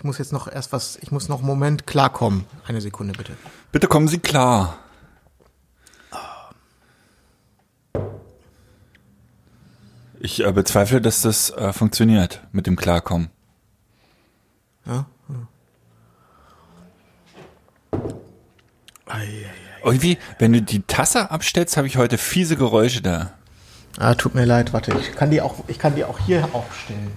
Ich muss jetzt noch erst was, ich muss noch einen Moment klarkommen. Eine Sekunde bitte. Bitte kommen Sie klar. Ich äh, bezweifle, dass das äh, funktioniert mit dem Klarkommen. Ja? Irgendwie, wenn du die Tasse abstellst, habe ich heute fiese Geräusche da. Ah, tut mir leid, warte, ich kann die auch, ich kann die auch hier aufstellen.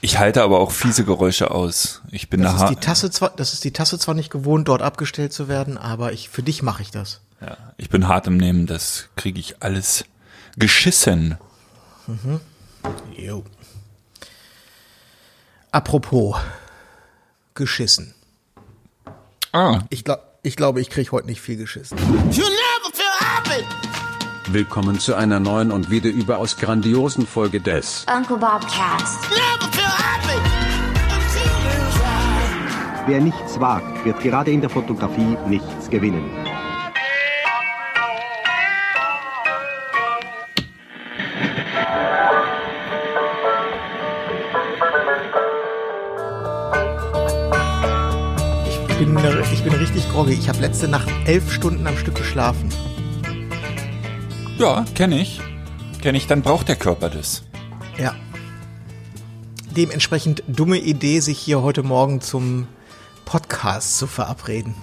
Ich halte aber auch fiese Geräusche aus. Ich bin Das ist nachher. die Tasse zwar, das ist die Tasse zwar nicht gewohnt, dort abgestellt zu werden, aber ich, für dich mache ich das. Ja, ich bin hart im Nehmen, das kriege ich alles geschissen. Jo. Apropos geschissen. Ah, Ich glaube, ich glaube, ich kriege heute nicht viel geschissen. You never feel happy. Willkommen zu einer neuen und wieder überaus grandiosen Folge des Uncle Bob Cast. Never feel happy. Wer nichts wagt, wird gerade in der Fotografie nichts gewinnen. Ich bin, ich bin richtig groggy. Ich habe letzte Nacht elf Stunden am Stück geschlafen. Ja, kenne ich. Kenne ich, dann braucht der Körper das. Ja. Dementsprechend dumme Idee, sich hier heute Morgen zum Podcast zu verabreden.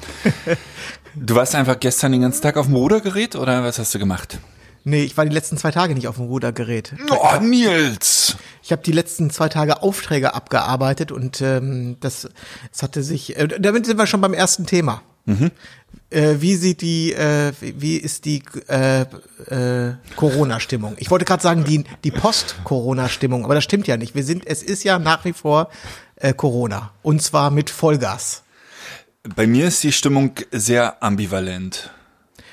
Du warst einfach gestern den ganzen Tag auf dem Rudergerät oder was hast du gemacht? Nee, ich war die letzten zwei Tage nicht auf dem Rudergerät. Oh, Nils! Ich habe die letzten zwei Tage Aufträge abgearbeitet und ähm, das, es hatte sich. Äh, damit sind wir schon beim ersten Thema. Äh, wie sieht die, äh, wie ist die äh, äh, Corona-Stimmung? Ich wollte gerade sagen die die Post-Corona-Stimmung, aber das stimmt ja nicht. Wir sind, es ist ja nach wie vor äh, Corona und zwar mit Vollgas. Bei mir ist die Stimmung sehr ambivalent,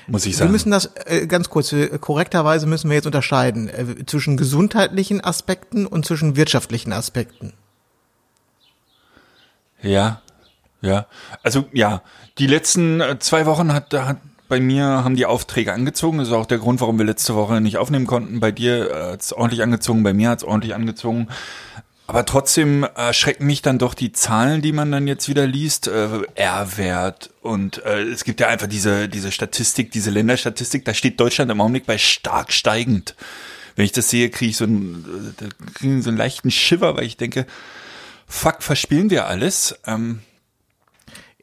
muss ich Wir sagen. müssen das äh, ganz kurz äh, korrekterweise müssen wir jetzt unterscheiden äh, zwischen gesundheitlichen Aspekten und zwischen wirtschaftlichen Aspekten. Ja, ja. Also ja, die letzten äh, zwei Wochen hat, hat bei mir haben die Aufträge angezogen. Das ist auch der Grund, warum wir letzte Woche nicht aufnehmen konnten. Bei dir äh, hat es ordentlich angezogen, bei mir hat es ordentlich angezogen. Aber trotzdem äh, schrecken mich dann doch die Zahlen, die man dann jetzt wieder liest, äh, R-Wert und äh, es gibt ja einfach diese diese Statistik, diese Länderstatistik. Da steht Deutschland im Augenblick bei stark steigend. Wenn ich das sehe, kriege ich so einen, ich so einen leichten Shiver, weil ich denke, fuck, verspielen wir alles. Ähm,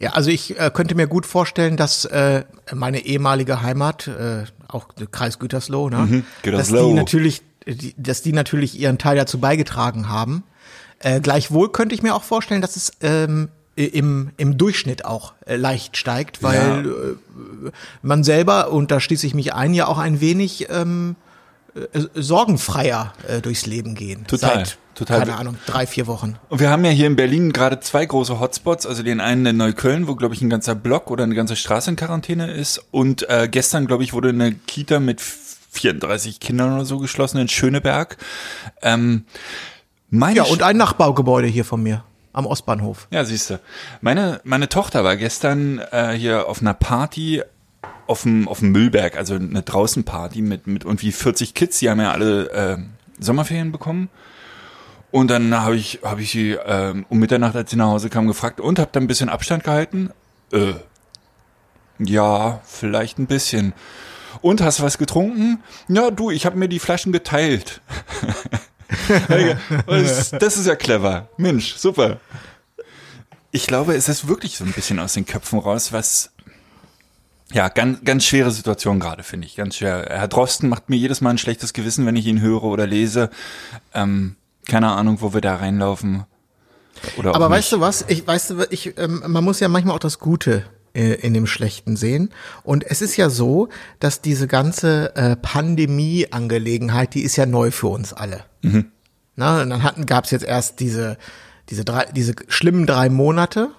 Ja, also ich äh, könnte mir gut vorstellen, dass äh, meine ehemalige Heimat, äh, auch der Kreis Gütersloh, ne, dass Mhm, Gütersloh. die natürlich, die, dass die natürlich ihren Teil dazu beigetragen haben. Äh, gleichwohl könnte ich mir auch vorstellen, dass es ähm, im, im Durchschnitt auch äh, leicht steigt, weil äh, man selber, und da schließe ich mich ein, ja auch ein wenig ähm, äh, sorgenfreier äh, durchs Leben gehen. Total, Seit, total. keine Ahnung, drei, vier Wochen. Und wir haben ja hier in Berlin gerade zwei große Hotspots, also den einen in Neukölln, wo glaube ich ein ganzer Block oder eine ganze Straße in Quarantäne ist und äh, gestern glaube ich wurde eine Kita mit 34 Kindern oder so geschlossen in Schöneberg. Ähm, meine Ja, und ein Nachbaugebäude hier von mir am Ostbahnhof. ja, siehst du. Meine, meine Tochter war gestern äh, hier auf einer Party auf dem, auf dem Müllberg, also eine Draußenparty mit, mit irgendwie 40 Kids, die haben ja alle äh, Sommerferien bekommen. Und dann habe ich, hab ich sie ähm, um Mitternacht, als sie nach Hause kam, gefragt und habe dann ein bisschen Abstand gehalten. Äh, ja, vielleicht ein bisschen. Und hast du was getrunken? Ja, du, ich habe mir die Flaschen geteilt. das, ist ja clever. Mensch, super. Ich glaube, es ist wirklich so ein bisschen aus den Köpfen raus, was ja, ganz, ganz schwere Situation gerade, finde ich. Ganz schwer. Herr Drosten macht mir jedes Mal ein schlechtes Gewissen, wenn ich ihn höre oder lese. Ähm, keine Ahnung, wo wir da reinlaufen. Oder Aber weißt du was? Ich weißt du, ich, ähm, man muss ja manchmal auch das Gute äh, in dem Schlechten sehen. Und es ist ja so, dass diese ganze äh, Pandemie-Angelegenheit, die ist ja neu für uns alle. Na, und dann hatten, gab's jetzt erst diese, diese drei, diese schlimmen drei Monate,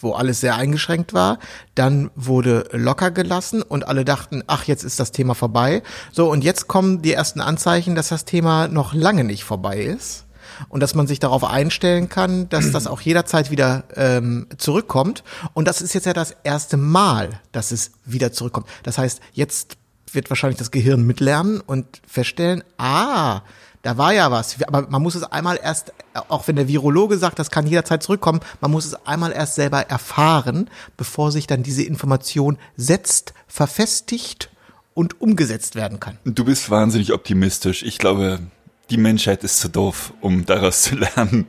wo alles sehr eingeschränkt war. Dann wurde locker gelassen und alle dachten, ach, jetzt ist das Thema vorbei. So, und jetzt kommen die ersten Anzeichen, dass das Thema noch lange nicht vorbei ist. Und dass man sich darauf einstellen kann, dass das auch jederzeit wieder ähm, zurückkommt. Und das ist jetzt ja das erste Mal, dass es wieder zurückkommt. Das heißt, jetzt wird wahrscheinlich das Gehirn mitlernen und feststellen, ah, da war ja was. Aber man muss es einmal erst, auch wenn der Virologe sagt, das kann jederzeit zurückkommen, man muss es einmal erst selber erfahren, bevor sich dann diese Information setzt, verfestigt und umgesetzt werden kann. Du bist wahnsinnig optimistisch. Ich glaube, die Menschheit ist zu doof, um daraus zu lernen.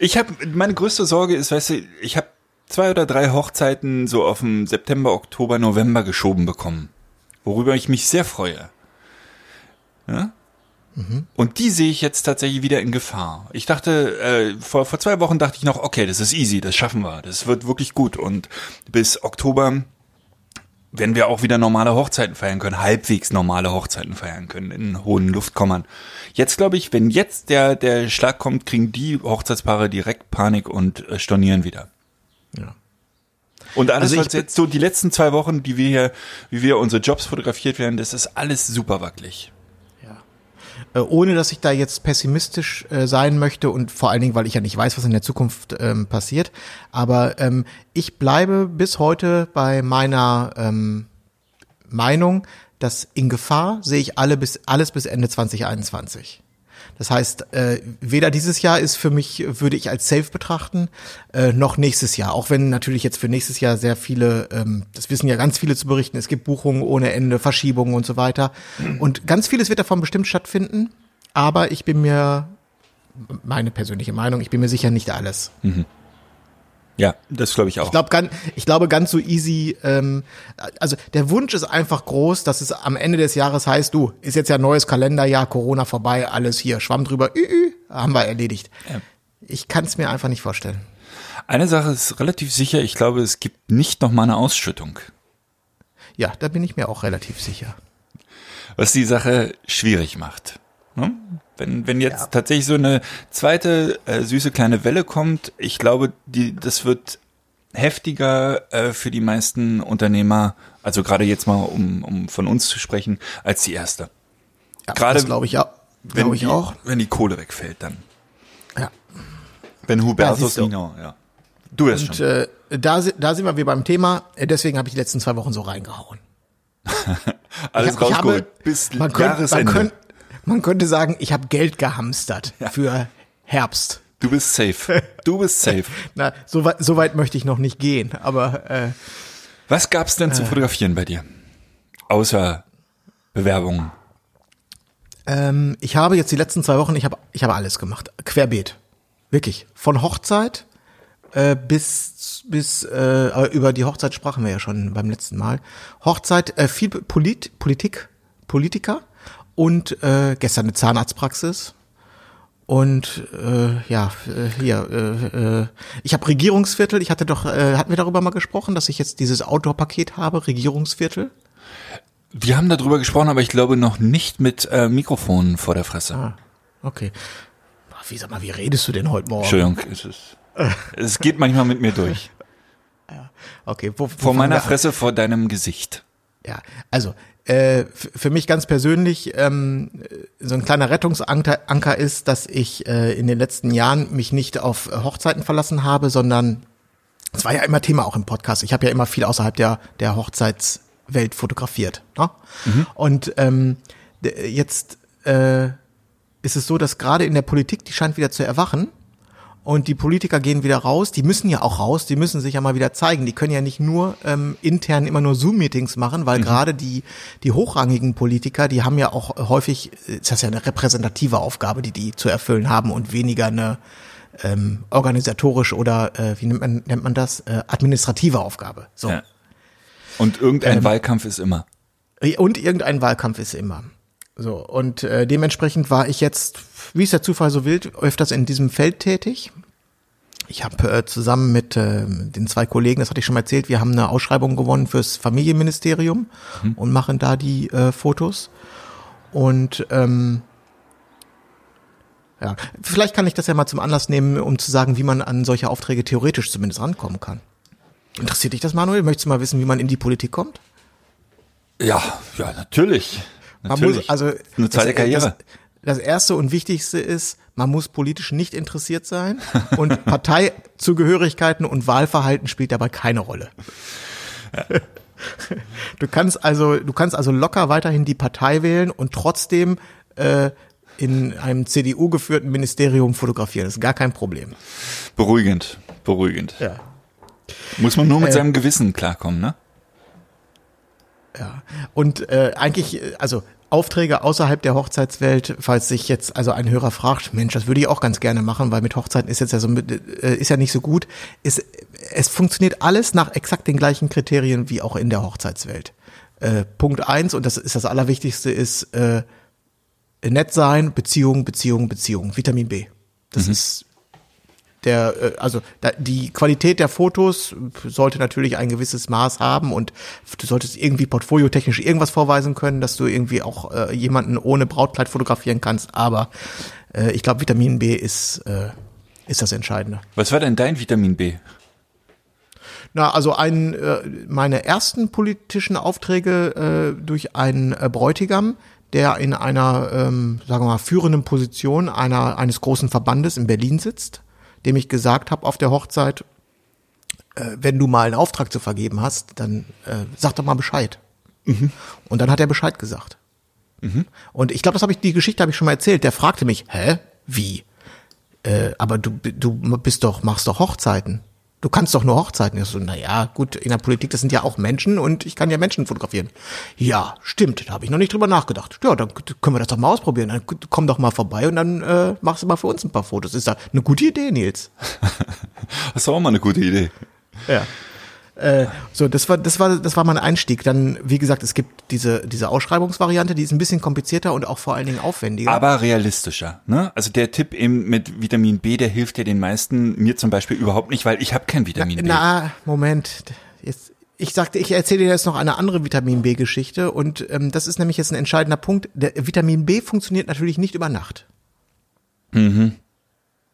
Ich habe meine größte Sorge ist, weißt du, ich habe zwei oder drei Hochzeiten so auf dem September, Oktober, November geschoben bekommen, worüber ich mich sehr freue. Ja? Und die sehe ich jetzt tatsächlich wieder in Gefahr. Ich dachte, äh, vor, vor zwei Wochen dachte ich noch, okay, das ist easy, das schaffen wir, das wird wirklich gut. Und bis Oktober werden wir auch wieder normale Hochzeiten feiern können, halbwegs normale Hochzeiten feiern können, in hohen Luftkommern. Jetzt glaube ich, wenn jetzt der, der Schlag kommt, kriegen die Hochzeitspaare direkt Panik und äh, stornieren wieder. Ja. Und alles, Also ich was jetzt so die letzten zwei Wochen, die wir hier, wie wir unsere Jobs fotografiert werden, das ist alles super wackelig. Äh, ohne dass ich da jetzt pessimistisch äh, sein möchte und vor allen Dingen, weil ich ja nicht weiß, was in der Zukunft ähm, passiert. Aber ähm, ich bleibe bis heute bei meiner ähm, Meinung, dass in Gefahr sehe ich alle bis, alles bis Ende 2021. Das heißt, äh, weder dieses Jahr ist für mich, würde ich als safe betrachten, äh, noch nächstes Jahr. Auch wenn natürlich jetzt für nächstes Jahr sehr viele, ähm, das wissen ja ganz viele zu berichten, es gibt Buchungen ohne Ende, Verschiebungen und so weiter. Und ganz vieles wird davon bestimmt stattfinden. Aber ich bin mir, meine persönliche Meinung, ich bin mir sicher nicht alles. Ja, das glaube ich auch. Ich, glaub, ganz, ich glaube, ganz so easy, ähm, also der Wunsch ist einfach groß, dass es am Ende des Jahres heißt, du, ist jetzt ja neues Kalenderjahr, Corona vorbei, alles hier, Schwamm drüber, ü, ü, haben wir erledigt. Ich kann es mir einfach nicht vorstellen. Eine Sache ist relativ sicher, ich glaube, es gibt nicht noch mal eine Ausschüttung. Ja, da bin ich mir auch relativ sicher. was die Sache schwierig macht. Ne? Wenn, wenn jetzt Ja. tatsächlich so eine zweite äh, süße kleine Welle kommt, ich glaube, die, das wird heftiger äh, für die meisten Unternehmer, also gerade jetzt mal, um, um von uns zu sprechen, als die erste. Ja, Gerade das glaube ich auch. Wenn Glaube ich die, auch. Wenn die Kohle wegfällt dann. Ja. Wenn Ja, Hubertus. Nino, ja. Du erst Und schon. äh, da, da sind wir wieder beim Thema. Äh, Deswegen habe ich die letzten zwei Wochen so reingehauen. Alles ich hab- ich habe- rausgeholt. Bis man könnte, man, Jahresende. könnte, man könnte sagen, ich habe Geld gehamstert für Herbst. du bist safe. Du bist safe. Na, so weit, so weit möchte ich noch nicht gehen, aber äh, Was gab's denn zu fotografieren bei dir? Außer Bewerbungen. ähm, ich habe jetzt die letzten zwei Wochen, ich habe ich habe alles gemacht, querbeet, wirklich, von Hochzeit äh, bis bis äh, über die Hochzeit sprachen wir ja schon beim letzten Mal. Hochzeit, äh, viel Polit, Politik, Politiker und äh, gestern eine Zahnarztpraxis. Und äh, ja, äh, hier, äh, äh, ich habe Regierungsviertel. Ich hatte doch, äh, hatten wir darüber mal gesprochen, dass ich jetzt dieses Outdoor-Paket habe, Regierungsviertel. Wir haben darüber gesprochen, aber ich glaube noch nicht mit äh, Mikrofonen vor der Fresse. Ah, okay. Wie sag mal, wie redest du denn heute Morgen? Entschuldigung, es, ist, es geht manchmal mit mir durch. Okay, wo, wo Vor meiner? Fresse, vor deinem Gesicht. Ja, also äh, für mich ganz persönlich ähm, so ein kleiner Rettungsanker Anker ist, dass ich äh, in den letzten Jahren mich nicht auf Hochzeiten verlassen habe, sondern es war ja immer Thema auch im Podcast. Ich habe ja immer viel außerhalb der der Hochzeitswelt fotografiert. Ne? Und ähm, jetzt äh, ist es so, dass gerade in der Politik, die scheint wieder zu erwachen. Und die Politiker gehen wieder raus, die müssen ja auch raus, die müssen sich ja mal wieder zeigen. Die können ja nicht nur ähm, intern immer nur Zoom-Meetings machen, weil gerade die, die hochrangigen Politiker, die haben ja auch häufig, ist das ja eine repräsentative Aufgabe, die die zu erfüllen haben und weniger eine ähm, organisatorische oder, äh, wie nennt man, nennt man das, äh, administrative Aufgabe. So. Ja. Und irgendein Wahlkampf ist immer. Und irgendein Wahlkampf ist immer. So, und äh, dementsprechend war ich jetzt, wie es der Zufall so will, öfters in diesem Feld tätig. Ich habe äh, zusammen mit äh, den zwei Kollegen, das hatte ich schon mal erzählt, wir haben eine Ausschreibung gewonnen fürs Familienministerium und machen da die äh, Fotos. Und ähm, ja, vielleicht kann ich das ja mal zum Anlass nehmen, um zu sagen, wie man an solche Aufträge theoretisch zumindest rankommen kann. Interessiert dich das, Manuel? Möchtest du mal wissen, wie man in die Politik kommt? Ja, ja, natürlich. Man natürlich. muss, also Eine zweite das, Karriere. Das, das erste und wichtigste ist, man muss politisch nicht interessiert sein und Parteizugehörigkeiten und Wahlverhalten spielt dabei keine Rolle. Du kannst also, du kannst also locker weiterhin die Partei wählen und trotzdem äh, in einem CDU-geführten Ministerium fotografieren. Das ist gar kein Problem. Beruhigend, beruhigend. Ja. Muss man nur mit Äh, seinem Gewissen klarkommen, ne? Ja. Und äh, eigentlich, äh, also Aufträge außerhalb der Hochzeitswelt, falls sich jetzt also ein Hörer fragt, Mensch, das würde ich auch ganz gerne machen, weil mit Hochzeiten ist jetzt ja so äh, ist ja nicht so gut. Ist, es funktioniert alles nach exakt den gleichen Kriterien wie auch in der Hochzeitswelt. Äh, Punkt eins und das ist das Allerwichtigste ist äh, nett sein, Beziehung, Beziehung, Beziehung, Vitamin B. Das ist der, äh, also da, die Qualität der Fotos sollte natürlich ein gewisses Maß haben und du solltest irgendwie portfoliotechnisch irgendwas vorweisen können, dass du irgendwie auch äh, jemanden ohne Brautkleid fotografieren kannst. Aber äh, ich glaube, Vitamin B ist, äh, ist das Entscheidende. Was war denn dein Vitamin B? Na, also ein, äh, meine ersten politischen Aufträge äh, durch einen äh, Bräutigam, der in einer, ähm, sagen wir mal, führenden Position einer, eines großen Verbandes in Berlin sitzt, dem ich gesagt habe auf der Hochzeit, äh, wenn du mal einen Auftrag zu vergeben hast, dann äh, sag doch mal Bescheid. Und dann hat er Bescheid gesagt. Und ich glaube, das habe ich, die Geschichte habe ich schon mal erzählt. Der fragte mich, hä, wie? Äh, aber du, du bist doch, machst doch Hochzeiten. Du kannst doch nur Hochzeiten. Ich so, na ja, gut, in der Politik, das sind ja auch Menschen und ich kann ja Menschen fotografieren. Ja, stimmt, da habe ich noch nicht drüber nachgedacht. Ja, dann können wir das doch mal ausprobieren. Dann komm doch mal vorbei und dann äh, machst du mal für uns ein paar Fotos. Ist da eine gute Idee, Nils? Das ist auch mal eine gute Idee. Ja. Äh, so, das war, das war, das war mein Einstieg. Dann, wie gesagt, es gibt diese, diese Ausschreibungsvariante, die ist ein bisschen komplizierter und auch vor allen Dingen aufwendiger. Aber realistischer, ne? Also der Tipp eben mit Vitamin B, der hilft ja den meisten, mir zum Beispiel überhaupt nicht, weil ich habe kein Vitamin B. Na, Moment. Jetzt, ich sagte, ich erzähle dir jetzt noch eine andere Vitamin B-Geschichte und ähm, das ist nämlich jetzt ein entscheidender Punkt. Der Vitamin B funktioniert natürlich nicht über Nacht.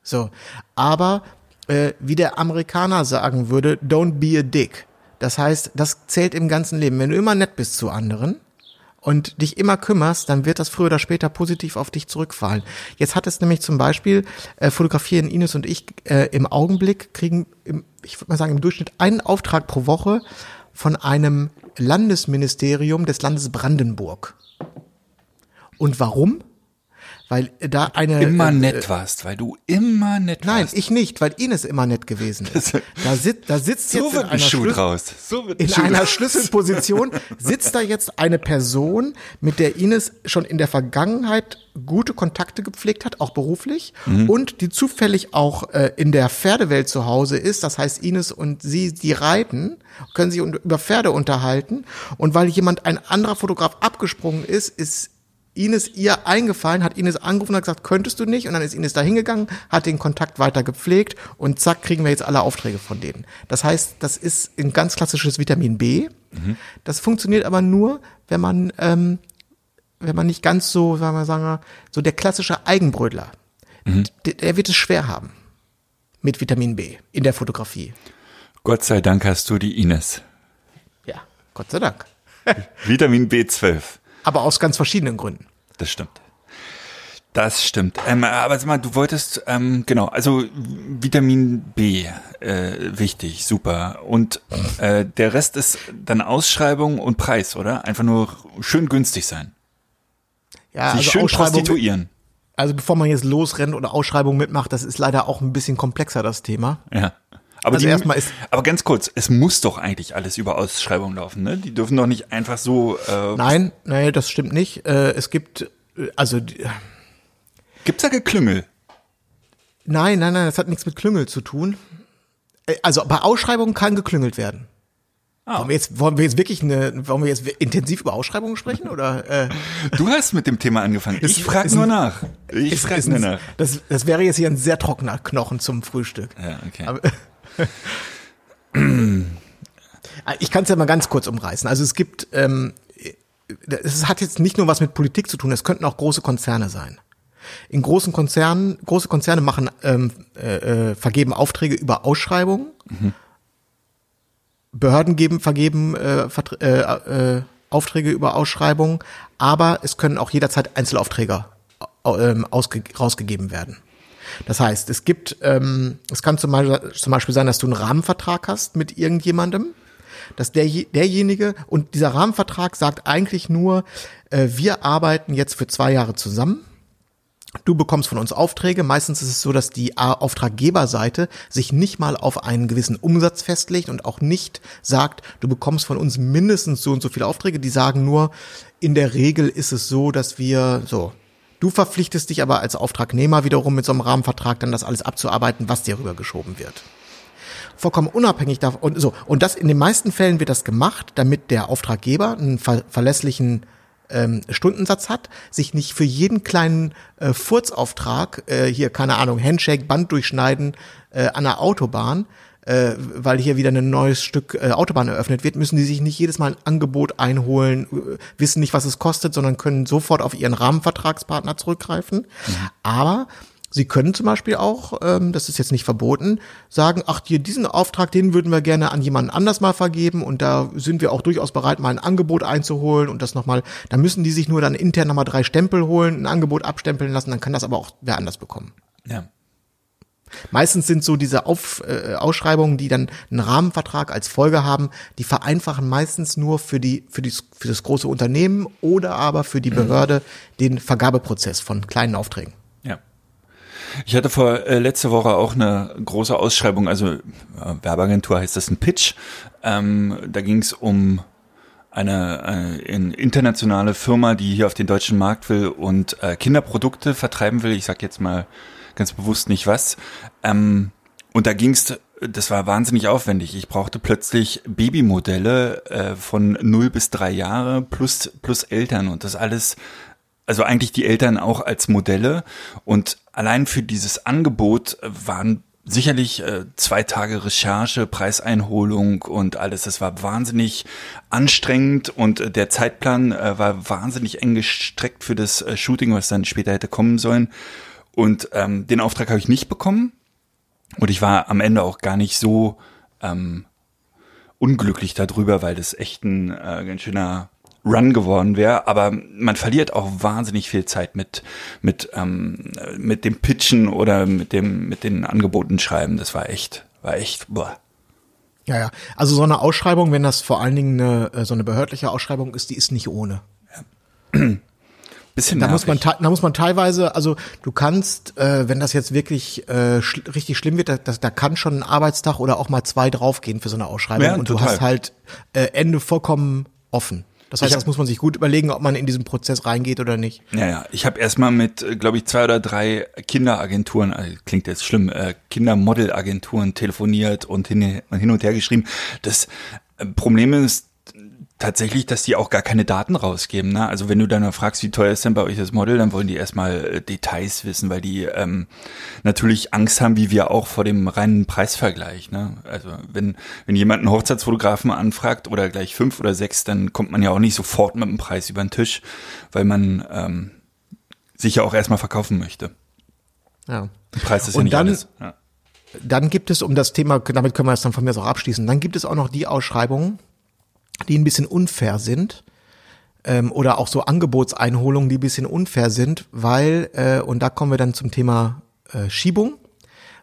So, aber äh, wie der Amerikaner sagen würde, don't be a dick. Das heißt, das zählt im ganzen Leben. Wenn du immer nett bist zu anderen und dich immer kümmerst, dann wird das früher oder später positiv auf dich zurückfallen. Jetzt hat es nämlich zum Beispiel, äh, fotografieren Ines und ich äh, im Augenblick, kriegen, im, ich würde mal sagen, im Durchschnitt einen Auftrag pro Woche von einem Landesministerium des Landes Brandenburg. Und warum? Weil da eine immer äh, nett warst, weil du immer nett Nein, warst. ich nicht, weil Ines immer nett gewesen ist. Da, sit, da sitzt so jetzt in wird ein einer, Schuh Schlüs draus. So wird ein in Schuh einer. Schlüsselposition, sitzt da jetzt eine Person, mit der Ines schon in der Vergangenheit gute Kontakte gepflegt hat, auch beruflich, Mhm. und die zufällig auch äh, in der Pferdewelt zu Hause ist. Das heißt, Ines und sie, die reiten, können sich über Pferde unterhalten. Und weil jemand, ein anderer Fotograf abgesprungen ist, ist Ines ihr eingefallen, hat Ines angerufen und hat gesagt, könntest du nicht? Und dann ist Ines da hingegangen, hat den Kontakt weiter gepflegt und zack, kriegen wir jetzt alle Aufträge von denen. Das heißt, das ist ein ganz klassisches Vitamin B. Das funktioniert aber nur, wenn man, ähm, wenn man nicht ganz so, sagen wir, sagen so der klassische Eigenbrötler, der, der wird es schwer haben mit Vitamin B in der Fotografie. Gott sei Dank hast du die Ines. Ja, Gott sei Dank. Vitamin B12. Aber aus ganz verschiedenen Gründen. Das stimmt. Das stimmt. Ähm, aber sag mal, du wolltest, ähm, genau, also Vitamin B, äh, wichtig, super. Und äh, der Rest ist dann Ausschreibung und Preis, oder? Einfach nur schön günstig sein. Ja, Sich schön Ausschreibung- prostituieren. Also bevor man jetzt losrennt oder Ausschreibung mitmacht, das ist leider auch ein bisschen komplexer, das Thema. Ja. Aber, Also erstmal ist- aber ganz kurz, es muss doch eigentlich alles über Ausschreibung laufen, ne? Die dürfen doch nicht einfach so. Äh, Nein, nein, das stimmt nicht. Äh, es gibt, äh, also, die- Gibt's da Geklüngel? nein, nein, nein, das hat nichts mit Klüngel zu tun. Äh, Also bei Ausschreibungen kann geklüngelt werden. Ah. Wollen, wir jetzt, wollen wir jetzt wirklich eine, wollen wir jetzt intensiv über Ausschreibungen sprechen oder? Äh, Du hast mit dem Thema angefangen. Ich Ist- frage nur nach. Ich frage nur nach. Das, das wäre jetzt hier ein sehr trockener Knochen zum Frühstück. Ja, okay. Aber, ich kann es ja mal ganz kurz umreißen. Also es gibt, ähm, es hat jetzt nicht nur was mit Politik zu tun, es könnten auch große Konzerne sein. In großen Konzernen, große Konzerne machen, ähm, äh, äh, vergeben Aufträge über Ausschreibungen. Behörden geben, vergeben äh, äh, äh, Aufträge über Ausschreibungen, aber es können auch jederzeit Einzelaufträge äh, ausge rausgegeben werden. Das heißt, es gibt, ähm, es kann zum Beispiel, zum Beispiel sein, dass du einen Rahmenvertrag hast mit irgendjemandem, dass der, derjenige und dieser Rahmenvertrag sagt eigentlich nur, äh, wir arbeiten jetzt für zwei Jahre zusammen Du bekommst von uns Aufträge. Meistens ist es so, dass die Auftraggeberseite sich nicht mal auf einen gewissen Umsatz festlegt und auch nicht sagt, du bekommst von uns mindestens so und so viele Aufträge. Die sagen nur, in der Regel ist es so, dass wir so. Du verpflichtest dich aber als Auftragnehmer wiederum mit so einem Rahmenvertrag dann das alles abzuarbeiten, was dir rübergeschoben wird vollkommen unabhängig davon. Und so, und das in den meisten Fällen wird das gemacht, damit der Auftraggeber einen ver verlässlichen ähm, Stundensatz hat, sich nicht für jeden kleinen äh, Furzauftrag, äh, hier, keine Ahnung, Handshake, Band durchschneiden äh, an der Autobahn, äh, weil hier wieder ein neues Stück äh, Autobahn eröffnet wird, müssen die sich nicht jedes Mal ein Angebot einholen, äh, wissen nicht, was es kostet, sondern können sofort auf ihren Rahmenvertragspartner zurückgreifen. Aber Sie können zum Beispiel auch, ähm, das ist jetzt nicht verboten, sagen, ach, hier diesen Auftrag, den würden wir gerne an jemanden anders mal vergeben und da sind wir auch durchaus bereit, mal ein Angebot einzuholen und das nochmal, da müssen die sich nur dann intern nochmal drei Stempel holen, ein Angebot abstempeln lassen, dann kann das aber auch wer anders bekommen. Ja. Meistens sind so diese Auf, äh, Ausschreibungen, die dann einen Rahmenvertrag als Folge haben, die vereinfachen meistens nur für die, für die, für das große Unternehmen oder aber für die Behörde den Vergabeprozess von kleinen Aufträgen. Ja. Ich hatte vor äh, letzte Woche auch eine große Ausschreibung, also äh, Werbeagentur heißt das ein Pitch. Ähm, da ging es um eine, eine internationale Firma, die hier auf den deutschen Markt will und äh, Kinderprodukte vertreiben will. Ich sag jetzt mal ganz bewusst nicht was. Ähm, und da ging's, das war wahnsinnig aufwendig. Ich brauchte plötzlich Babymodelle äh, von 0 bis 3 Jahre plus, plus Eltern und das alles also eigentlich die Eltern auch als Modelle und allein für dieses Angebot waren sicherlich äh, zwei Tage Recherche, Preiseinholung und alles. Das war wahnsinnig anstrengend und äh, der Zeitplan äh, war wahnsinnig eng gestreckt für das äh, Shooting, was dann später hätte kommen sollen. Und ähm, den Auftrag habe ich nicht bekommen und ich war am Ende auch gar nicht so ähm, unglücklich darüber, weil das echt ein äh, ganz schöner Run geworden wäre, aber man verliert auch wahnsinnig viel Zeit mit mit ähm, mit dem Pitchen oder mit dem mit den Angeboten schreiben. Das war echt war echt boah. Ja, ja. Also so eine Ausschreibung, wenn das vor allen Dingen eine, äh, so eine behördliche Ausschreibung ist, die ist nicht ohne. Bisschen Da muss man, nervig. da muss man teilweise, also du kannst, äh, wenn das jetzt wirklich äh, schl richtig schlimm wird, da, das, da kann schon ein Arbeitstag oder auch mal zwei draufgehen für so eine Ausschreibung Ja, und total. du hast halt äh, Ende vollkommen offen. Das heißt, hab- das muss man sich gut überlegen, ob man in diesen Prozess reingeht oder nicht. Ja, ja. Ich habe erstmal mit, glaube ich, zwei oder drei Kinderagenturen, also klingt jetzt schlimm, äh, Kindermodelagenturen telefoniert und hin, und hin und her geschrieben. Das äh, Problem ist tatsächlich, dass die auch gar keine Daten rausgeben. Ne? Also wenn du dann fragst, wie teuer ist denn bei euch das Model, dann wollen die erstmal äh, Details wissen, weil die ähm, natürlich Angst haben, wie wir auch vor dem reinen Preisvergleich. Ne? Also wenn, wenn jemand einen Hochzeitsfotografen anfragt oder gleich fünf oder sechs, dann kommt man ja auch nicht sofort mit dem Preis über den Tisch, weil man ähm, sich ja auch erstmal verkaufen möchte. Ja. Der Preis ist ja Und nicht dann- alles. Ja. Dann gibt es, um das Thema, damit können wir es dann von mir aus auch abschließen, dann gibt es auch noch die Ausschreibungen, die ein bisschen unfair sind. Ähm, oder auch so Angebotseinholungen, die ein bisschen unfair sind, weil, äh, und da kommen wir dann zum Thema äh, Schiebung,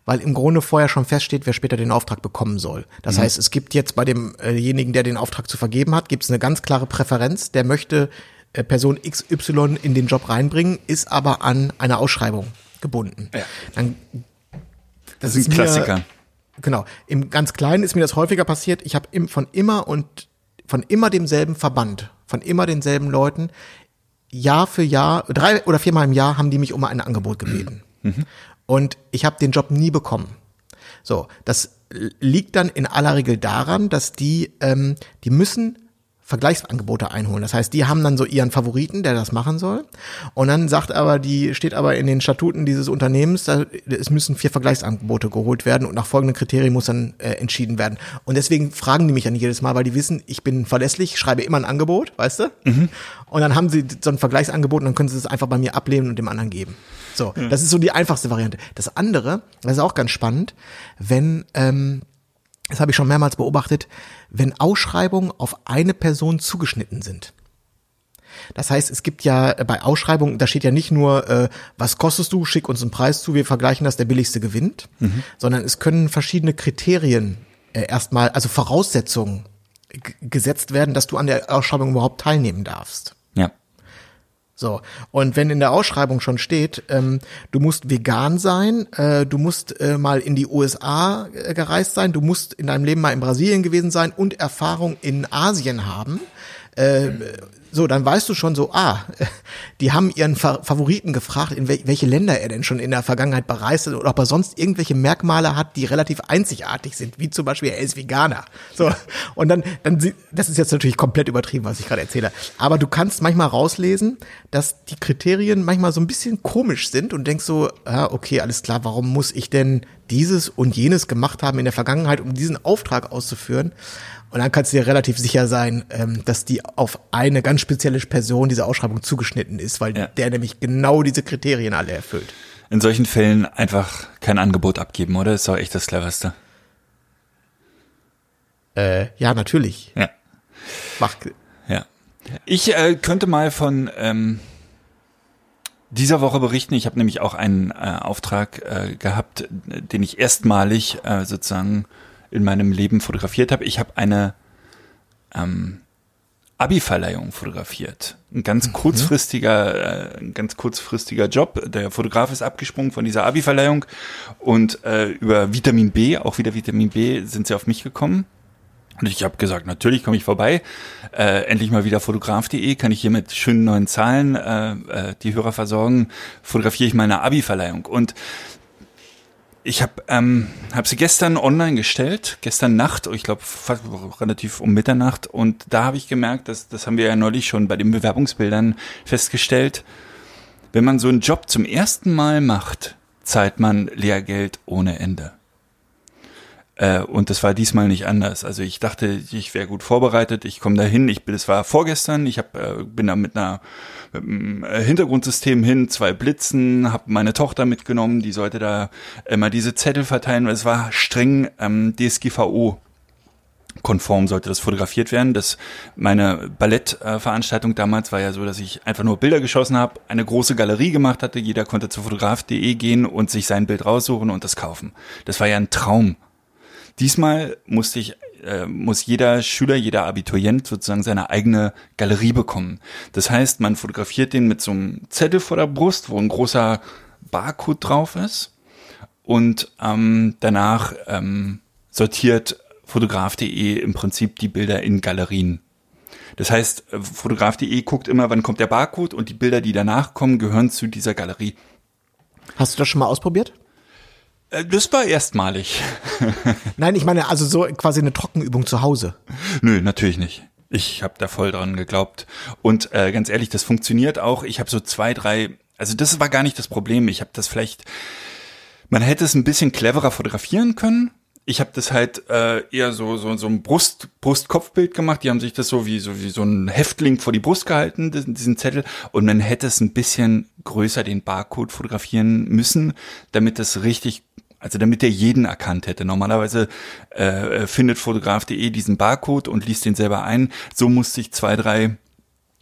weil im Grunde vorher schon feststeht, wer später den Auftrag bekommen soll. Das heißt, es gibt jetzt bei demjenigen, der den Auftrag zu vergeben hat, gibt es eine ganz klare Präferenz, der möchte äh, Person XY in den Job reinbringen, ist aber an eine Ausschreibung gebunden. Ja. Dann, Das ist ein mir- Klassiker. Genau. Im ganz Kleinen ist mir das häufiger passiert. Ich habe im, von immer und von immer demselben Verband, von immer denselben Leuten, Jahr für Jahr, drei oder viermal im Jahr haben die mich um ein Angebot gebeten. Und ich habe den Job nie bekommen. So, das liegt dann in aller Regel daran, dass die, ähm, die müssen Vergleichsangebote einholen. Das heißt, die haben dann so ihren Favoriten, der das machen soll. Und dann sagt aber die, steht aber in den Statuten dieses Unternehmens, da, es müssen vier Vergleichsangebote geholt werden und nach folgenden Kriterien muss dann äh, entschieden werden. Und deswegen fragen die mich dann jedes Mal, weil die wissen, ich bin verlässlich, schreibe immer ein Angebot, weißt du? Und dann haben sie so ein Vergleichsangebot und dann können sie es einfach bei mir ablehnen und dem anderen geben. So, das ist so die einfachste Variante. Das andere, das ist auch ganz spannend, wenn, ähm, das habe ich schon mehrmals beobachtet, wenn Ausschreibungen auf eine Person zugeschnitten sind. Das heißt, es gibt ja äh, bei Ausschreibungen, da steht ja nicht nur, äh, was kostest du, schick uns einen Preis zu, wir vergleichen das, der billigste gewinnt, sondern es können verschiedene Kriterien äh, erstmal, also Voraussetzungen gesetzt werden, dass du an der Ausschreibung überhaupt teilnehmen darfst. So, und wenn in der Ausschreibung schon steht, ähm, du musst vegan sein, äh, du musst äh, mal in die USA äh, gereist sein, du musst in deinem Leben mal in Brasilien gewesen sein und Erfahrung in Asien haben, äh, so, dann weißt du schon so, ah, die haben ihren Fa Favoriten gefragt, in wel welche Länder er denn schon in der Vergangenheit bereist hat oder ob er sonst irgendwelche Merkmale hat, die relativ einzigartig sind, wie zum Beispiel er ist Veganer. So, und dann, dann, das ist jetzt natürlich komplett übertrieben, was ich gerade erzähle. Aber du kannst manchmal rauslesen, dass die Kriterien manchmal so ein bisschen komisch sind und denkst so, ah, okay, alles klar, warum muss ich denn dieses und jenes gemacht haben in der Vergangenheit, um diesen Auftrag auszuführen? Und dann kannst du dir relativ sicher sein, ähm, dass die auf eine ganz spezielle Person diese Ausschreibung zugeschnitten ist, weil Ja. der nämlich genau diese Kriterien alle erfüllt. In solchen Fällen einfach kein Angebot abgeben, oder? Ist doch echt das cleverste. Äh, ja, natürlich. Ja. Mach, Ja. Ich äh, könnte mal von ähm, dieser Woche berichten. Ich habe nämlich auch einen äh, Auftrag äh, gehabt, den ich erstmalig äh, sozusagen in meinem Leben fotografiert habe. Ich habe eine ähm, Abi-Verleihung fotografiert. Ein ganz kurzfristiger, äh, ein ganz kurzfristiger Job. Der Fotograf ist abgesprungen von dieser Abi-Verleihung und äh, über Vitamin B, auch wieder Vitamin B, sind sie auf mich gekommen. Und ich habe gesagt, natürlich komme ich vorbei. Äh, endlich mal wieder fotograf.de, kann ich hier mit schönen neuen Zahlen äh, äh, die Hörer versorgen. Fotografiere ich meine Abi-Verleihung. Und ich habe ähm, hab sie gestern online gestellt, gestern Nacht, ich glaube relativ um Mitternacht. Und da habe ich gemerkt, dass, das haben wir ja neulich schon bei den Bewerbungsbildern festgestellt, wenn man so einen Job zum ersten Mal macht, zahlt man Lehrgeld ohne Ende. Äh, und das war diesmal nicht anders. Also ich dachte, ich wäre gut vorbereitet. Ich komme da hin. Ich bin, es war vorgestern. Ich hab, äh, bin da mit einer mit einem äh, Hintergrundsystem hin, zwei Blitzen, habe meine Tochter mitgenommen. Die sollte da immer diese Zettel verteilen. weil Es war streng ähm, DSGVO konform sollte das fotografiert werden. Das meine Ballettveranstaltung damals war ja so, dass ich einfach nur Bilder geschossen habe, eine große Galerie gemacht hatte. Jeder konnte zu fotograf.de gehen und sich sein Bild raussuchen und das kaufen. Das war ja ein Traum. Diesmal musste ich, äh, muss jeder Schüler, jeder Abiturient sozusagen seine eigene Galerie bekommen. Das heißt, man fotografiert den mit so einem Zettel vor der Brust, wo ein großer Barcode drauf ist und ähm, danach ähm, sortiert fotograf.de im Prinzip die Bilder in Galerien. Das heißt, äh, fotograf.de guckt immer, wann kommt der Barcode und die Bilder, die danach kommen, gehören zu dieser Galerie. Hast du das schon mal ausprobiert? Äh, Das war erstmalig. Nein, ich meine also so quasi eine Trockenübung zu Hause. Nö, natürlich nicht. Ich habe da voll dran geglaubt. Und äh, ganz ehrlich, das funktioniert auch. Ich habe so zwei, drei, also das war gar nicht das Problem. Ich habe das vielleicht, man hätte es ein bisschen cleverer fotografieren können. Ich habe das halt äh, eher so so so ein Brust Brust-Kopfbild gemacht. Die haben sich das so wie so wie so ein Häftling vor die Brust gehalten, diesen, diesen Zettel. Und man hätte es ein bisschen größer den Barcode fotografieren müssen, damit das richtig also damit der jeden erkannt hätte. Normalerweise äh, findet fotograf.de diesen Barcode und liest den selber ein. So musste ich zwei, drei,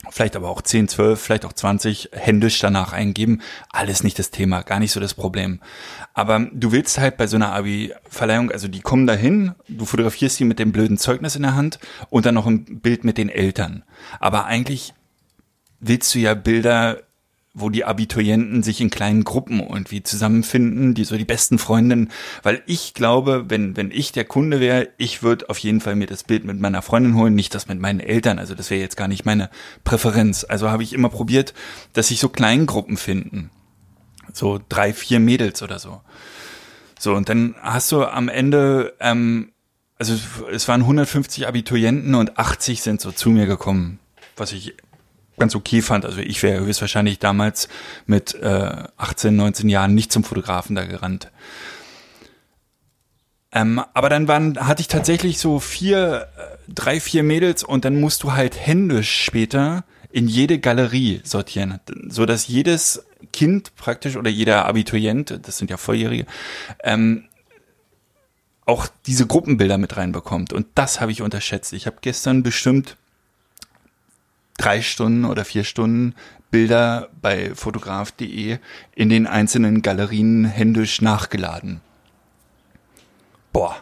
vielleicht aber auch 10, 12, vielleicht auch 20 händisch danach eingeben. Alles nicht das Thema, gar nicht so das Problem. Aber du willst halt bei so einer Abi-Verleihung, also die kommen dahin, du fotografierst sie mit dem blöden Zeugnis in der Hand und dann noch ein Bild mit den Eltern. Aber eigentlich willst du ja Bilder wo die Abiturienten sich in kleinen Gruppen irgendwie zusammenfinden, die so die besten Freundinnen, weil ich glaube, wenn, wenn ich der Kunde wäre, ich würde auf jeden Fall mir das Bild mit meiner Freundin holen, nicht das mit meinen Eltern, also das wäre jetzt gar nicht meine Präferenz. Also habe ich immer probiert, dass sich so Kleingruppen finden. So drei, vier Mädels oder so. So, und dann hast du am Ende, ähm, also es waren 150 Abiturienten und 80 sind so zu mir gekommen, was ich ganz okay fand. Also ich wäre höchstwahrscheinlich damals mit äh, 18, 19 Jahren nicht zum Fotografen da gerannt. Ähm, aber dann waren, hatte ich tatsächlich so vier, äh, drei, vier Mädels und dann musst du halt händisch später in jede Galerie sortieren, so dass jedes Kind praktisch oder jeder Abiturient, das sind ja Volljährige, ähm, auch diese Gruppenbilder mit reinbekommt. Und das habe ich unterschätzt. Ich habe gestern bestimmt drei Stunden oder vier Stunden Bilder bei fotograf.de in den einzelnen Galerien händisch nachgeladen. Boah.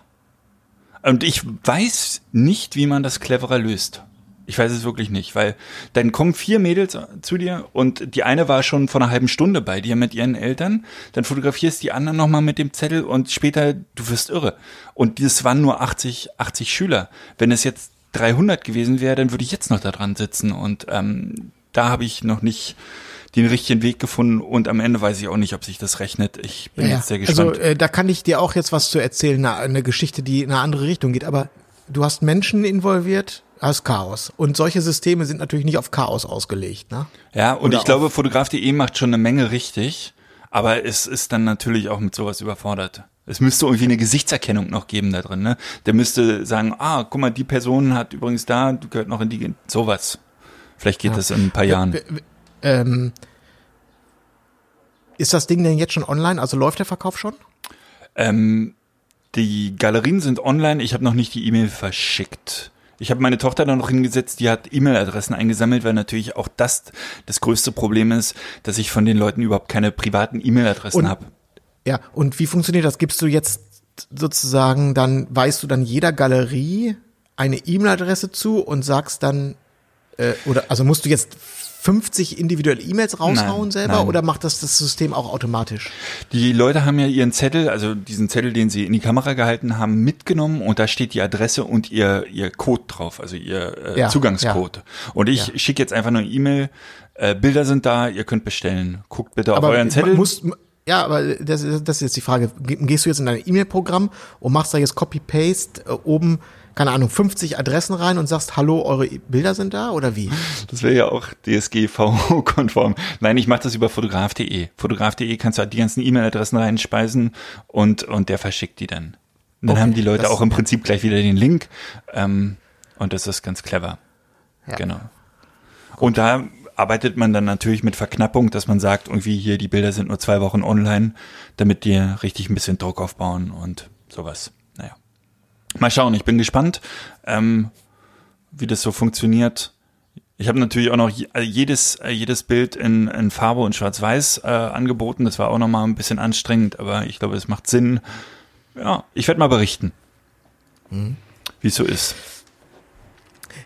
Und ich weiß nicht, wie man das cleverer löst. Ich weiß es wirklich nicht, weil dann kommen vier Mädels zu dir und die eine war schon vor einer halben Stunde bei dir mit ihren Eltern, dann fotografierst die anderen nochmal mit dem Zettel und später, du wirst irre. Und das waren nur 80, 80 Schüler. Wenn es jetzt 300 gewesen wäre, dann würde ich jetzt noch da dran sitzen und ähm, da habe ich noch nicht den richtigen Weg gefunden und am Ende weiß ich auch nicht, ob sich das rechnet. Ich bin Ja, jetzt sehr gespannt. Also äh, da kann ich dir auch jetzt was zu erzählen, eine, eine Geschichte, die in eine andere Richtung geht. Aber du hast Menschen involviert, hast Chaos. Und solche Systeme sind natürlich nicht auf Chaos ausgelegt. Ne? Ja, und Oder ich glaube, Fotograf.de macht schon eine Menge richtig, aber es ist dann natürlich auch mit sowas überfordert. Es müsste irgendwie eine Gesichtserkennung noch geben da drin, ne? Der müsste sagen, ah, guck mal, die Person hat übrigens da, du gehört noch in die, sowas. Vielleicht geht das in ein paar Jahren. Ähm, ist das Ding denn jetzt schon online? Also läuft der Verkauf schon? Ähm, die Galerien sind online, ich habe noch nicht die E-Mail verschickt. Ich habe meine Tochter da noch hingesetzt, die hat E-Mail-Adressen eingesammelt, weil natürlich auch das das größte Problem ist, dass ich von den Leuten überhaupt keine privaten E-Mail-Adressen habe. Ja, und wie funktioniert das? Gibst du jetzt sozusagen, dann weißt du dann jeder Galerie eine E-Mail-Adresse zu und sagst dann, äh, oder also musst du jetzt 50 individuelle E-Mails raushauen Nein, selber nein. oder macht das das System auch automatisch? Die Leute haben ja ihren Zettel, also diesen Zettel, den sie in die Kamera gehalten haben, mitgenommen und da steht die Adresse und ihr, ihr Code drauf, also ihr äh, Ja, Zugangscode. Und ich Ja. schicke jetzt einfach nur eine E-Mail, äh, Bilder sind da, ihr könnt bestellen. Guckt bitte auf euren Zettel. Muss, ja, aber das, ist- das ist jetzt die Frage. Ge- Gehst du jetzt in dein E-Mail-Programm und machst da jetzt Copy-Paste äh, oben, keine Ahnung, 50 Adressen rein und sagst, hallo, eure Bilder sind da oder wie? Das wäre ja auch DSGVO-konform. Nein, ich mache das über fotograf.de. Fotograf.de kannst du halt die ganzen E-Mail-Adressen reinspeisen und, und der verschickt die dann. Und dann Okay, haben die Leute auch im Prinzip gleich wieder den Link. Ähm, und das ist ganz clever. Ja. Genau. Und da arbeitet man dann natürlich mit Verknappung, dass man sagt, irgendwie hier, die Bilder sind nur zwei Wochen online, damit die richtig ein bisschen Druck aufbauen und sowas. Naja. Mal schauen, ich bin gespannt, ähm, wie das so funktioniert. Ich habe natürlich auch noch äh, jedes, äh, jedes Bild in, in Farbe und Schwarz-Weiß äh, angeboten. Das war auch nochmal ein bisschen anstrengend, aber ich glaube, es macht Sinn. Ja, ich werde mal berichten, wie es so ist.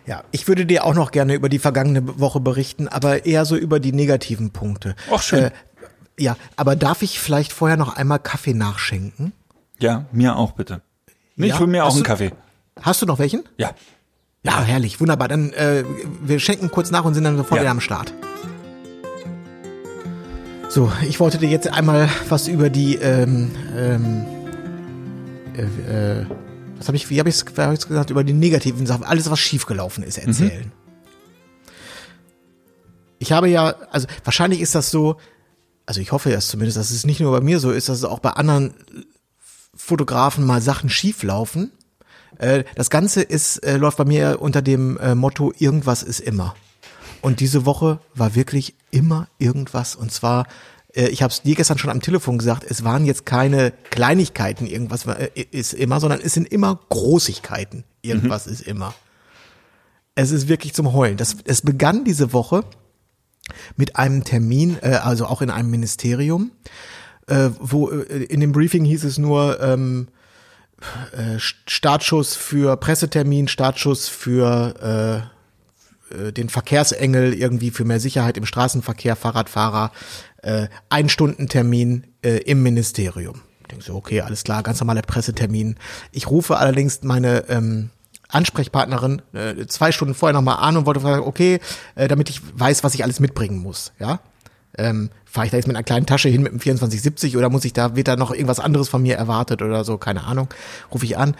Ja, ich würde dir auch noch gerne über die vergangene Woche berichten, aber eher so über die negativen Punkte. Ach, schön. Äh, ja, aber darf ich vielleicht vorher noch einmal Kaffee nachschenken? Ja, mir auch bitte. Nee, Ja? ich hol mir auch Hast einen du- Kaffee. Hast du noch welchen? Ja. Ja, herrlich, wunderbar. Dann äh, wir schenken kurz nach und sind dann sofort Ja. wieder am Start. So, ich wollte dir jetzt einmal was über die ähm, ähm, äh, äh, was habe ich, wie habe ich es gesagt, über die negativen Sachen, alles was schiefgelaufen ist, erzählen. Ich habe ja, also wahrscheinlich ist das so, also ich hoffe es zumindest, dass es nicht nur bei mir so ist, dass es auch bei anderen Fotografen mal Sachen schieflaufen. Äh, das Ganze ist, äh, läuft bei mir unter dem äh, Motto, irgendwas ist immer. Und diese Woche war wirklich immer irgendwas. Und zwar, ich habe es dir gestern schon am Telefon gesagt, es waren jetzt keine Kleinigkeiten, irgendwas äh, ist immer, sondern es sind immer Großigkeiten. Irgendwas ist immer. Es ist wirklich zum Heulen. Das, es begann diese Woche mit einem Termin, äh, also auch in einem Ministerium, äh, wo äh, in dem Briefing hieß es nur ähm, äh, Startschuss für Pressetermin, Startschuss für äh, äh, den Verkehrsengel irgendwie für mehr Sicherheit im Straßenverkehr, Fahrradfahrer, äh, Ein-Stunden-Termin äh, im Ministerium. Ich denke so, okay, alles klar, ganz normaler Pressetermin. Ich rufe allerdings meine ähm, Ansprechpartnerin äh, zwei Stunden vorher nochmal an und wollte fragen, okay, äh, damit ich weiß, was ich alles mitbringen muss, ja. Ähm, Fahre ich da jetzt mit einer kleinen Tasche hin mit dem 2470 oder muss ich da, wird da noch irgendwas anderes von mir erwartet oder so, keine Ahnung. Rufe ich an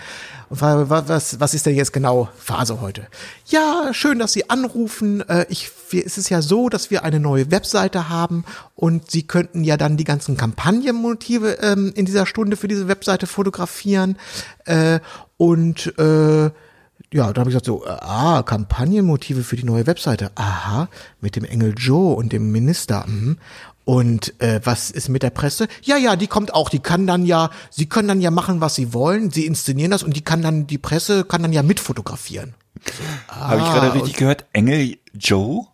und frage, wa- was, was ist denn jetzt genau Phase heute? Ja, schön, dass Sie anrufen. Äh, ich, es ist ja so, dass wir eine neue Webseite haben und Sie könnten ja dann die ganzen Kampagnenmotive ähm, in dieser Stunde für diese Webseite fotografieren. Äh, und äh, ja, da habe ich gesagt so, äh, ah, Kampagnenmotive für die neue Webseite. Aha, mit dem Engel Joe und dem Minister. Mhm. Und äh, was ist mit der Presse? Ja, ja, die kommt auch. Die kann dann ja, sie können dann ja machen, was sie wollen. Sie inszenieren das und die kann dann, die Presse kann dann ja mitfotografieren. Habe ich gerade richtig gehört? Engel Joe?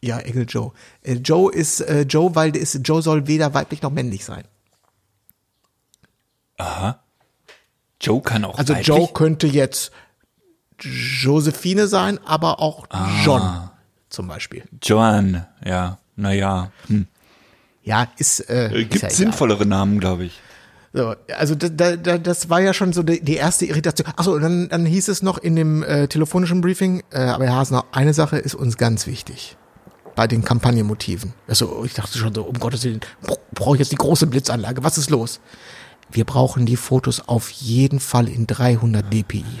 Ja, Engel Joe. Äh, Joe ist äh, Joe, weil ist, Joe soll weder weiblich noch männlich sein. Joe kann auch Also weiblich. Joe könnte jetzt Josephine sein, aber auch John zum Beispiel. Joan, ja, naja. Hm. Ja, ist, äh, Äh, ist Gibt ja egal. sinnvollere Namen, glaube ich. So, also da, da, da, das war ja schon so die, die erste Irritation. Achso, und dann, dann hieß es noch in dem äh, telefonischen Briefing, äh, aber Herr Hasner, eine Sache ist uns ganz wichtig. Bei den Kampagnenmotiven. Also ich dachte schon so, um Gottes Willen, bra- brauche ich jetzt die große Blitzanlage? Was ist los? Wir brauchen die Fotos auf jeden Fall in 300 dpi.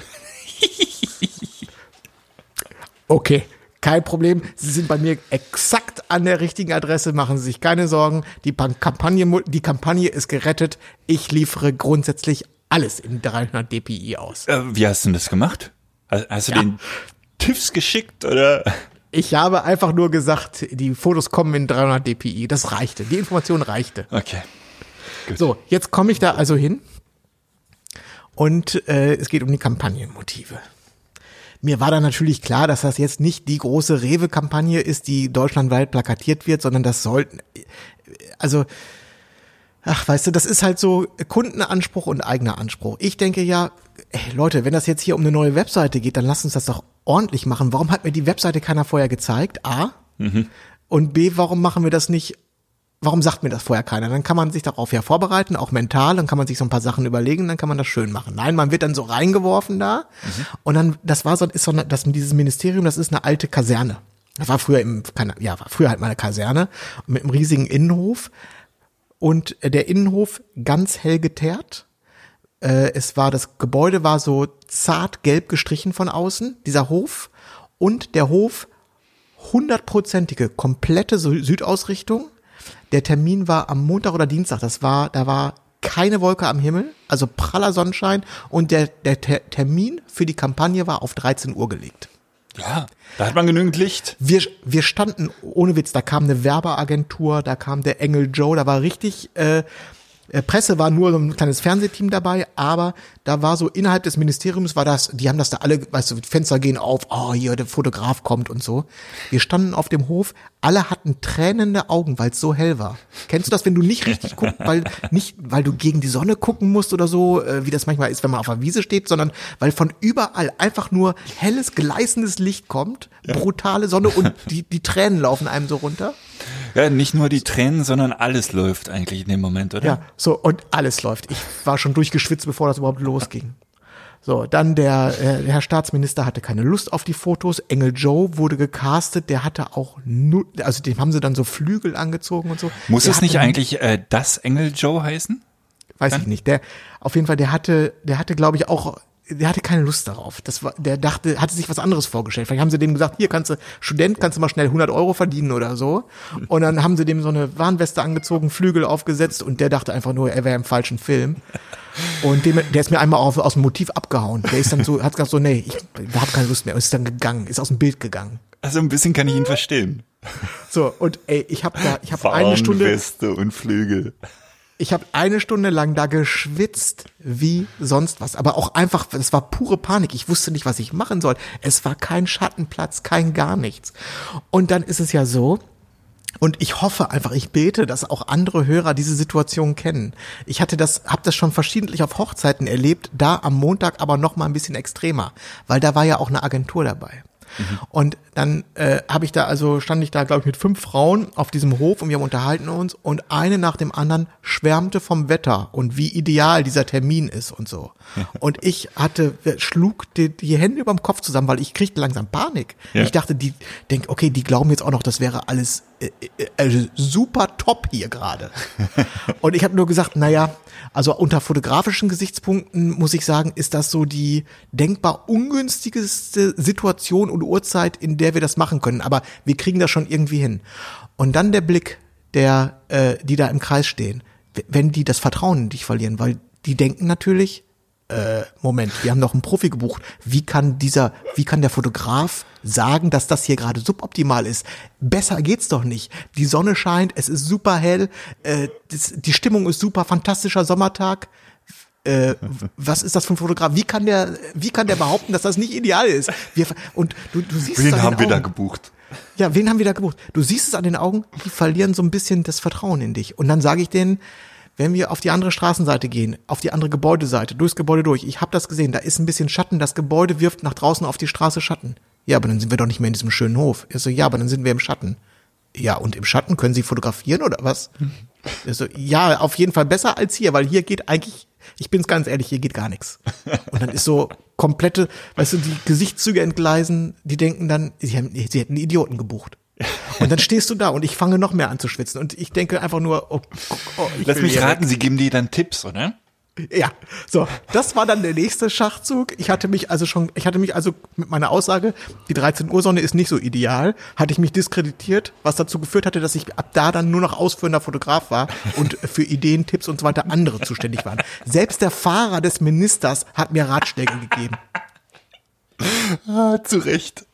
Okay, kein Problem. Sie sind bei mir exakt an der richtigen Adresse. Machen Sie sich keine Sorgen. Die Kampagne, die Kampagne ist gerettet. Ich liefere grundsätzlich alles in 300 dpi aus. Äh, wie hast du denn das gemacht? Hast, hast du Ja. den TÜVs geschickt oder? Ich habe einfach nur gesagt, die Fotos kommen in 300 dpi. Das reichte. Die Information reichte. Okay. So, jetzt komme ich da also hin und äh, es geht um die Kampagnenmotive. Mir war dann natürlich klar, dass das jetzt nicht die große Rewe-Kampagne ist, die deutschlandweit plakatiert wird, sondern das sollten, also, ach, weißt du, das ist halt so Kundenanspruch und eigener Anspruch. Ich denke ja, ey, Leute, wenn das jetzt hier um eine neue Webseite geht, dann lasst uns das doch ordentlich machen. Warum hat mir die Webseite keiner vorher gezeigt? A. Und B, warum machen wir das nicht warum sagt mir das vorher keiner? Dann kann man sich darauf ja vorbereiten, auch mental, dann kann man sich so ein paar Sachen überlegen, dann kann man das schön machen. Nein, man wird dann so reingeworfen da und dann, das war so, ist so, eine, das, dieses Ministerium, das ist eine alte Kaserne. Das war früher im, keine, ja, war früher halt mal eine Kaserne mit einem riesigen Innenhof und der Innenhof ganz hell geteert. Äh, es war, das Gebäude war so zart gelb gestrichen von außen, dieser Hof und der Hof hundertprozentige, komplette Sü- Südausrichtung. Der Termin war am Montag oder Dienstag. Das war, da war keine Wolke am Himmel, also praller Sonnenschein und der, der Ter Termin für die Kampagne war auf 13 Uhr gelegt. Ja, da hat man genügend Licht. Wir, wir standen, ohne Witz, da kam eine Werbeagentur, da kam der Engel Joe, da war richtig, äh, Presse war nur so ein kleines Fernsehteam dabei, aber da war so innerhalb des Ministeriums war das, die haben das da alle, weißt du, Fenster gehen auf, oh, hier, der Fotograf kommt und so. Wir standen auf dem Hof, alle hatten tränende Augen, weil es so hell war. Kennst du das, wenn du nicht richtig guckst, weil nicht, weil du gegen die Sonne gucken musst oder so, äh, wie das manchmal ist, wenn man auf der Wiese steht, sondern weil von überall einfach nur helles, gleißendes Licht kommt, brutale Sonne und die, die Tränen laufen einem so runter. Ja, nicht nur die Tränen, sondern alles läuft eigentlich in dem Moment, oder? Ja, so, und alles läuft. Ich war schon durchgeschwitzt, bevor das überhaupt losging. So, dann der, äh, der Herr Staatsminister hatte keine Lust auf die Fotos. Engel Joe wurde gecastet, der hatte auch nur, also dem haben sie dann so Flügel angezogen und so. Muss der es nicht eigentlich äh, das Engel Joe heißen? Weiß ich nicht. Der, auf jeden Fall, der hatte, der hatte, glaube ich, auch, der hatte keine Lust darauf. Das war, der dachte, hatte sich was anderes vorgestellt. Vielleicht haben sie dem gesagt, hier kannst du, Student, kannst du mal schnell 100 Euro verdienen oder so. Und dann haben sie dem so eine Warnweste angezogen, Flügel aufgesetzt und der dachte einfach nur, er wäre im falschen Film. Und dem, der ist mir einmal auf, aus dem Motiv abgehauen. Der ist dann so, hat gesagt so, nee, ich habe keine Lust mehr. Und ist dann gegangen, ist aus dem Bild gegangen. Also ein bisschen kann ich ihn verstehen. So, und ey, ich habe da, ich habe eine Stunde, Warnweste und Flügel. Ich habe eine Stunde lang da geschwitzt wie sonst was. Aber auch einfach, es war pure Panik. Ich wusste nicht, was ich machen soll. Es war kein Schattenplatz, kein gar nichts. Und dann ist es ja so, und ich hoffe einfach, ich bete, dass auch andere Hörer diese Situation kennen. Ich hatte das, habe das schon verschiedentlich auf Hochzeiten erlebt, da am Montag aber noch mal ein bisschen extremer, weil da war ja auch eine Agentur dabei. Und dann äh, habe ich da, also stand ich da, glaube ich, mit fünf Frauen auf diesem Hof und wir haben unterhalten uns und eine nach dem anderen schwärmte vom Wetter und wie ideal dieser Termin ist und so. Und ich hatte, schlug die, die Hände überm Kopf zusammen, weil ich kriegte langsam Panik. Ja. Ich dachte, die denk, okay, die glauben jetzt auch noch, das wäre alles äh, äh, super top hier gerade. Und ich habe nur gesagt, naja, also unter fotografischen Gesichtspunkten muss ich sagen, ist das so die denkbar ungünstigste Situation und Uhrzeit, in der wir das machen können. Aber wir kriegen das schon irgendwie hin. Und dann der Blick der, äh, die da im Kreis stehen, wenn die das Vertrauen in dich verlieren, weil die denken natürlich, äh, Moment, wir haben noch einen Profi gebucht. Wie kann dieser, wie kann der Fotograf sagen, dass das hier gerade suboptimal ist? Besser geht's doch nicht. Die Sonne scheint, es ist super hell, äh, das, die Stimmung ist super, fantastischer Sommertag. Äh, was ist das für ein Fotograf? Wie kann der, wie kann der behaupten, dass das nicht ideal ist? Wir, und du, du siehst es Wen an den haben wir da Augen. gebucht? Ja, wen haben wir da gebucht? Du siehst es an den Augen, die verlieren so ein bisschen das Vertrauen in dich. Und dann sage ich denen, wenn wir auf die andere Straßenseite gehen, auf die andere Gebäudeseite, durchs Gebäude durch, ich habe das gesehen, da ist ein bisschen Schatten, das Gebäude wirft nach draußen auf die Straße Schatten. Ja, aber dann sind wir doch nicht mehr in diesem schönen Hof. Ich so, ja, aber dann sind wir im Schatten. Ja, und im Schatten können Sie fotografieren oder was? Ich so, ja, auf jeden Fall besser als hier, weil hier geht eigentlich, ich bin's ganz ehrlich, hier geht gar nichts. Und dann ist so komplette, weißt du, die Gesichtszüge entgleisen, die denken dann, sie, haben, sie hätten Idioten gebucht. Und dann stehst du da und ich fange noch mehr an zu schwitzen und ich denke einfach nur, oh, oh, oh, ich Lass mich raten, weg. Sie geben dir dann Tipps, oder? Ja, so, das war dann der nächste Schachzug. Ich hatte mich also schon, ich hatte mich also mit meiner Aussage, die 13 Uhr Sonne ist nicht so ideal, hatte ich mich diskreditiert, was dazu geführt hatte, dass ich ab da dann nur noch ausführender Fotograf war und für Ideen, Tipps und so weiter andere zuständig waren. Selbst der Fahrer des Ministers hat mir Ratschläge gegeben. Ah, zu Recht.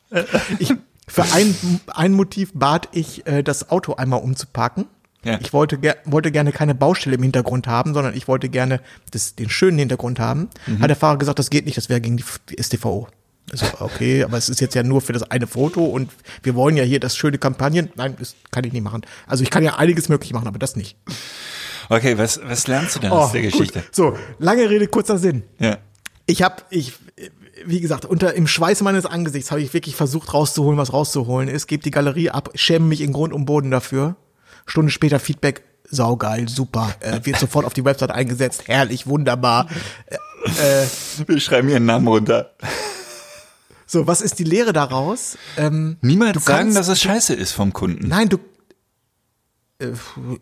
Ich, für ein, ein Motiv bat ich, äh, das Auto einmal umzuparken. Ja. Ich wollte, ger wollte gerne keine Baustelle im Hintergrund haben, sondern ich wollte gerne das, den schönen Hintergrund haben. Mhm. Hat der Fahrer gesagt, das geht nicht, das wäre gegen die, STVO. Also, okay, aber es ist jetzt ja nur für das eine Foto und wir wollen ja hier das schöne Kampagnen. Nein, das kann ich nicht machen. Also ich kann ja einiges möglich machen, aber das nicht. Okay, was, was lernst du denn aus der gut. Geschichte? So, lange Rede, kurzer Sinn. Ja. Ich habe, ich, wie gesagt, unter im Schweiß meines Angesichts habe ich wirklich versucht rauszuholen, was rauszuholen ist. Gebe die Galerie ab, schäme mich in Grund und Boden dafür. Stunde später Feedback, saugeil, super, äh, wird sofort auf die Website eingesetzt, herrlich, wunderbar. Äh, Wir schreiben ihren Namen runter. so, was ist die Lehre daraus? Ähm, Niemals Du sagen, kannst- dass es scheiße ist vom Kunden. Nein, du. Äh,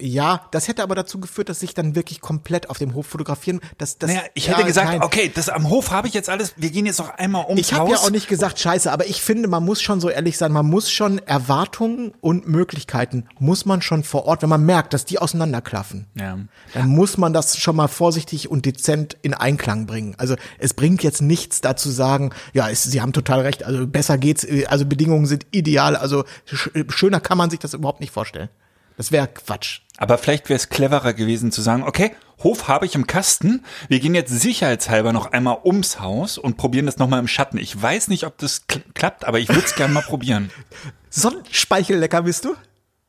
ja, das hätte aber dazu geführt, dass ich dann wirklich komplett auf dem Hof fotografieren. Das, das, Naja, ich ja, hätte gesagt, nein. okay, das am Hof habe ich jetzt alles, wir gehen jetzt noch einmal ums Ich habe ja auch nicht gesagt scheiße, aber ich finde, man muss schon so ehrlich sein, man muss schon Erwartungen und Möglichkeiten, muss man schon vor Ort, wenn man merkt, dass die auseinanderklaffen, Ja. dann muss man das schon mal vorsichtig und dezent in Einklang bringen. Also es bringt jetzt nichts dazu sagen, ja, es, Sie haben total recht, also besser geht's, äh, also Bedingungen sind ideal, also sch schöner kann man sich das überhaupt nicht vorstellen. Das wäre Quatsch. Aber vielleicht wäre es cleverer gewesen zu sagen, okay, Hof habe ich im Kasten. Wir gehen jetzt sicherheitshalber noch einmal ums Haus und probieren das nochmal im Schatten. Ich weiß nicht, ob das kl klappt, aber ich würde es gerne mal probieren. Sonnenspeichellecker bist du?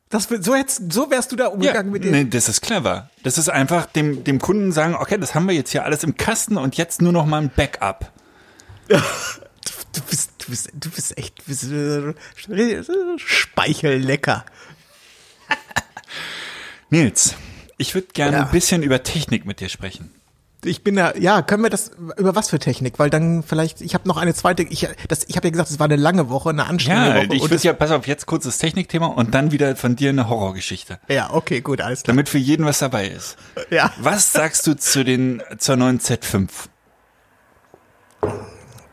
Das, so, hättest, so wärst du da umgegangen mit dem. nee, das ist clever. Das ist einfach dem, dem Kunden sagen, okay, das haben wir jetzt hier alles im Kasten und jetzt nur noch mal ein Backup. Du bist, du bist, du bist echt, du bist, äh, Speichellecker. Nils, ich würde gerne Ja. ein bisschen über Technik mit dir sprechen. Ich bin da, ja, können wir das, über was für Technik? Weil dann vielleicht, ich habe noch eine zweite, ich, das, ich habe ja gesagt, es war eine lange Woche, eine anstrengende Ja, Woche. ich und würde ja, pass auf, jetzt kurzes Technikthema und dann wieder von dir eine Horrorgeschichte. ja, okay, gut, alles klar. Damit für jeden was dabei ist. Ja. Was sagst du zu den, zur neuen Z5?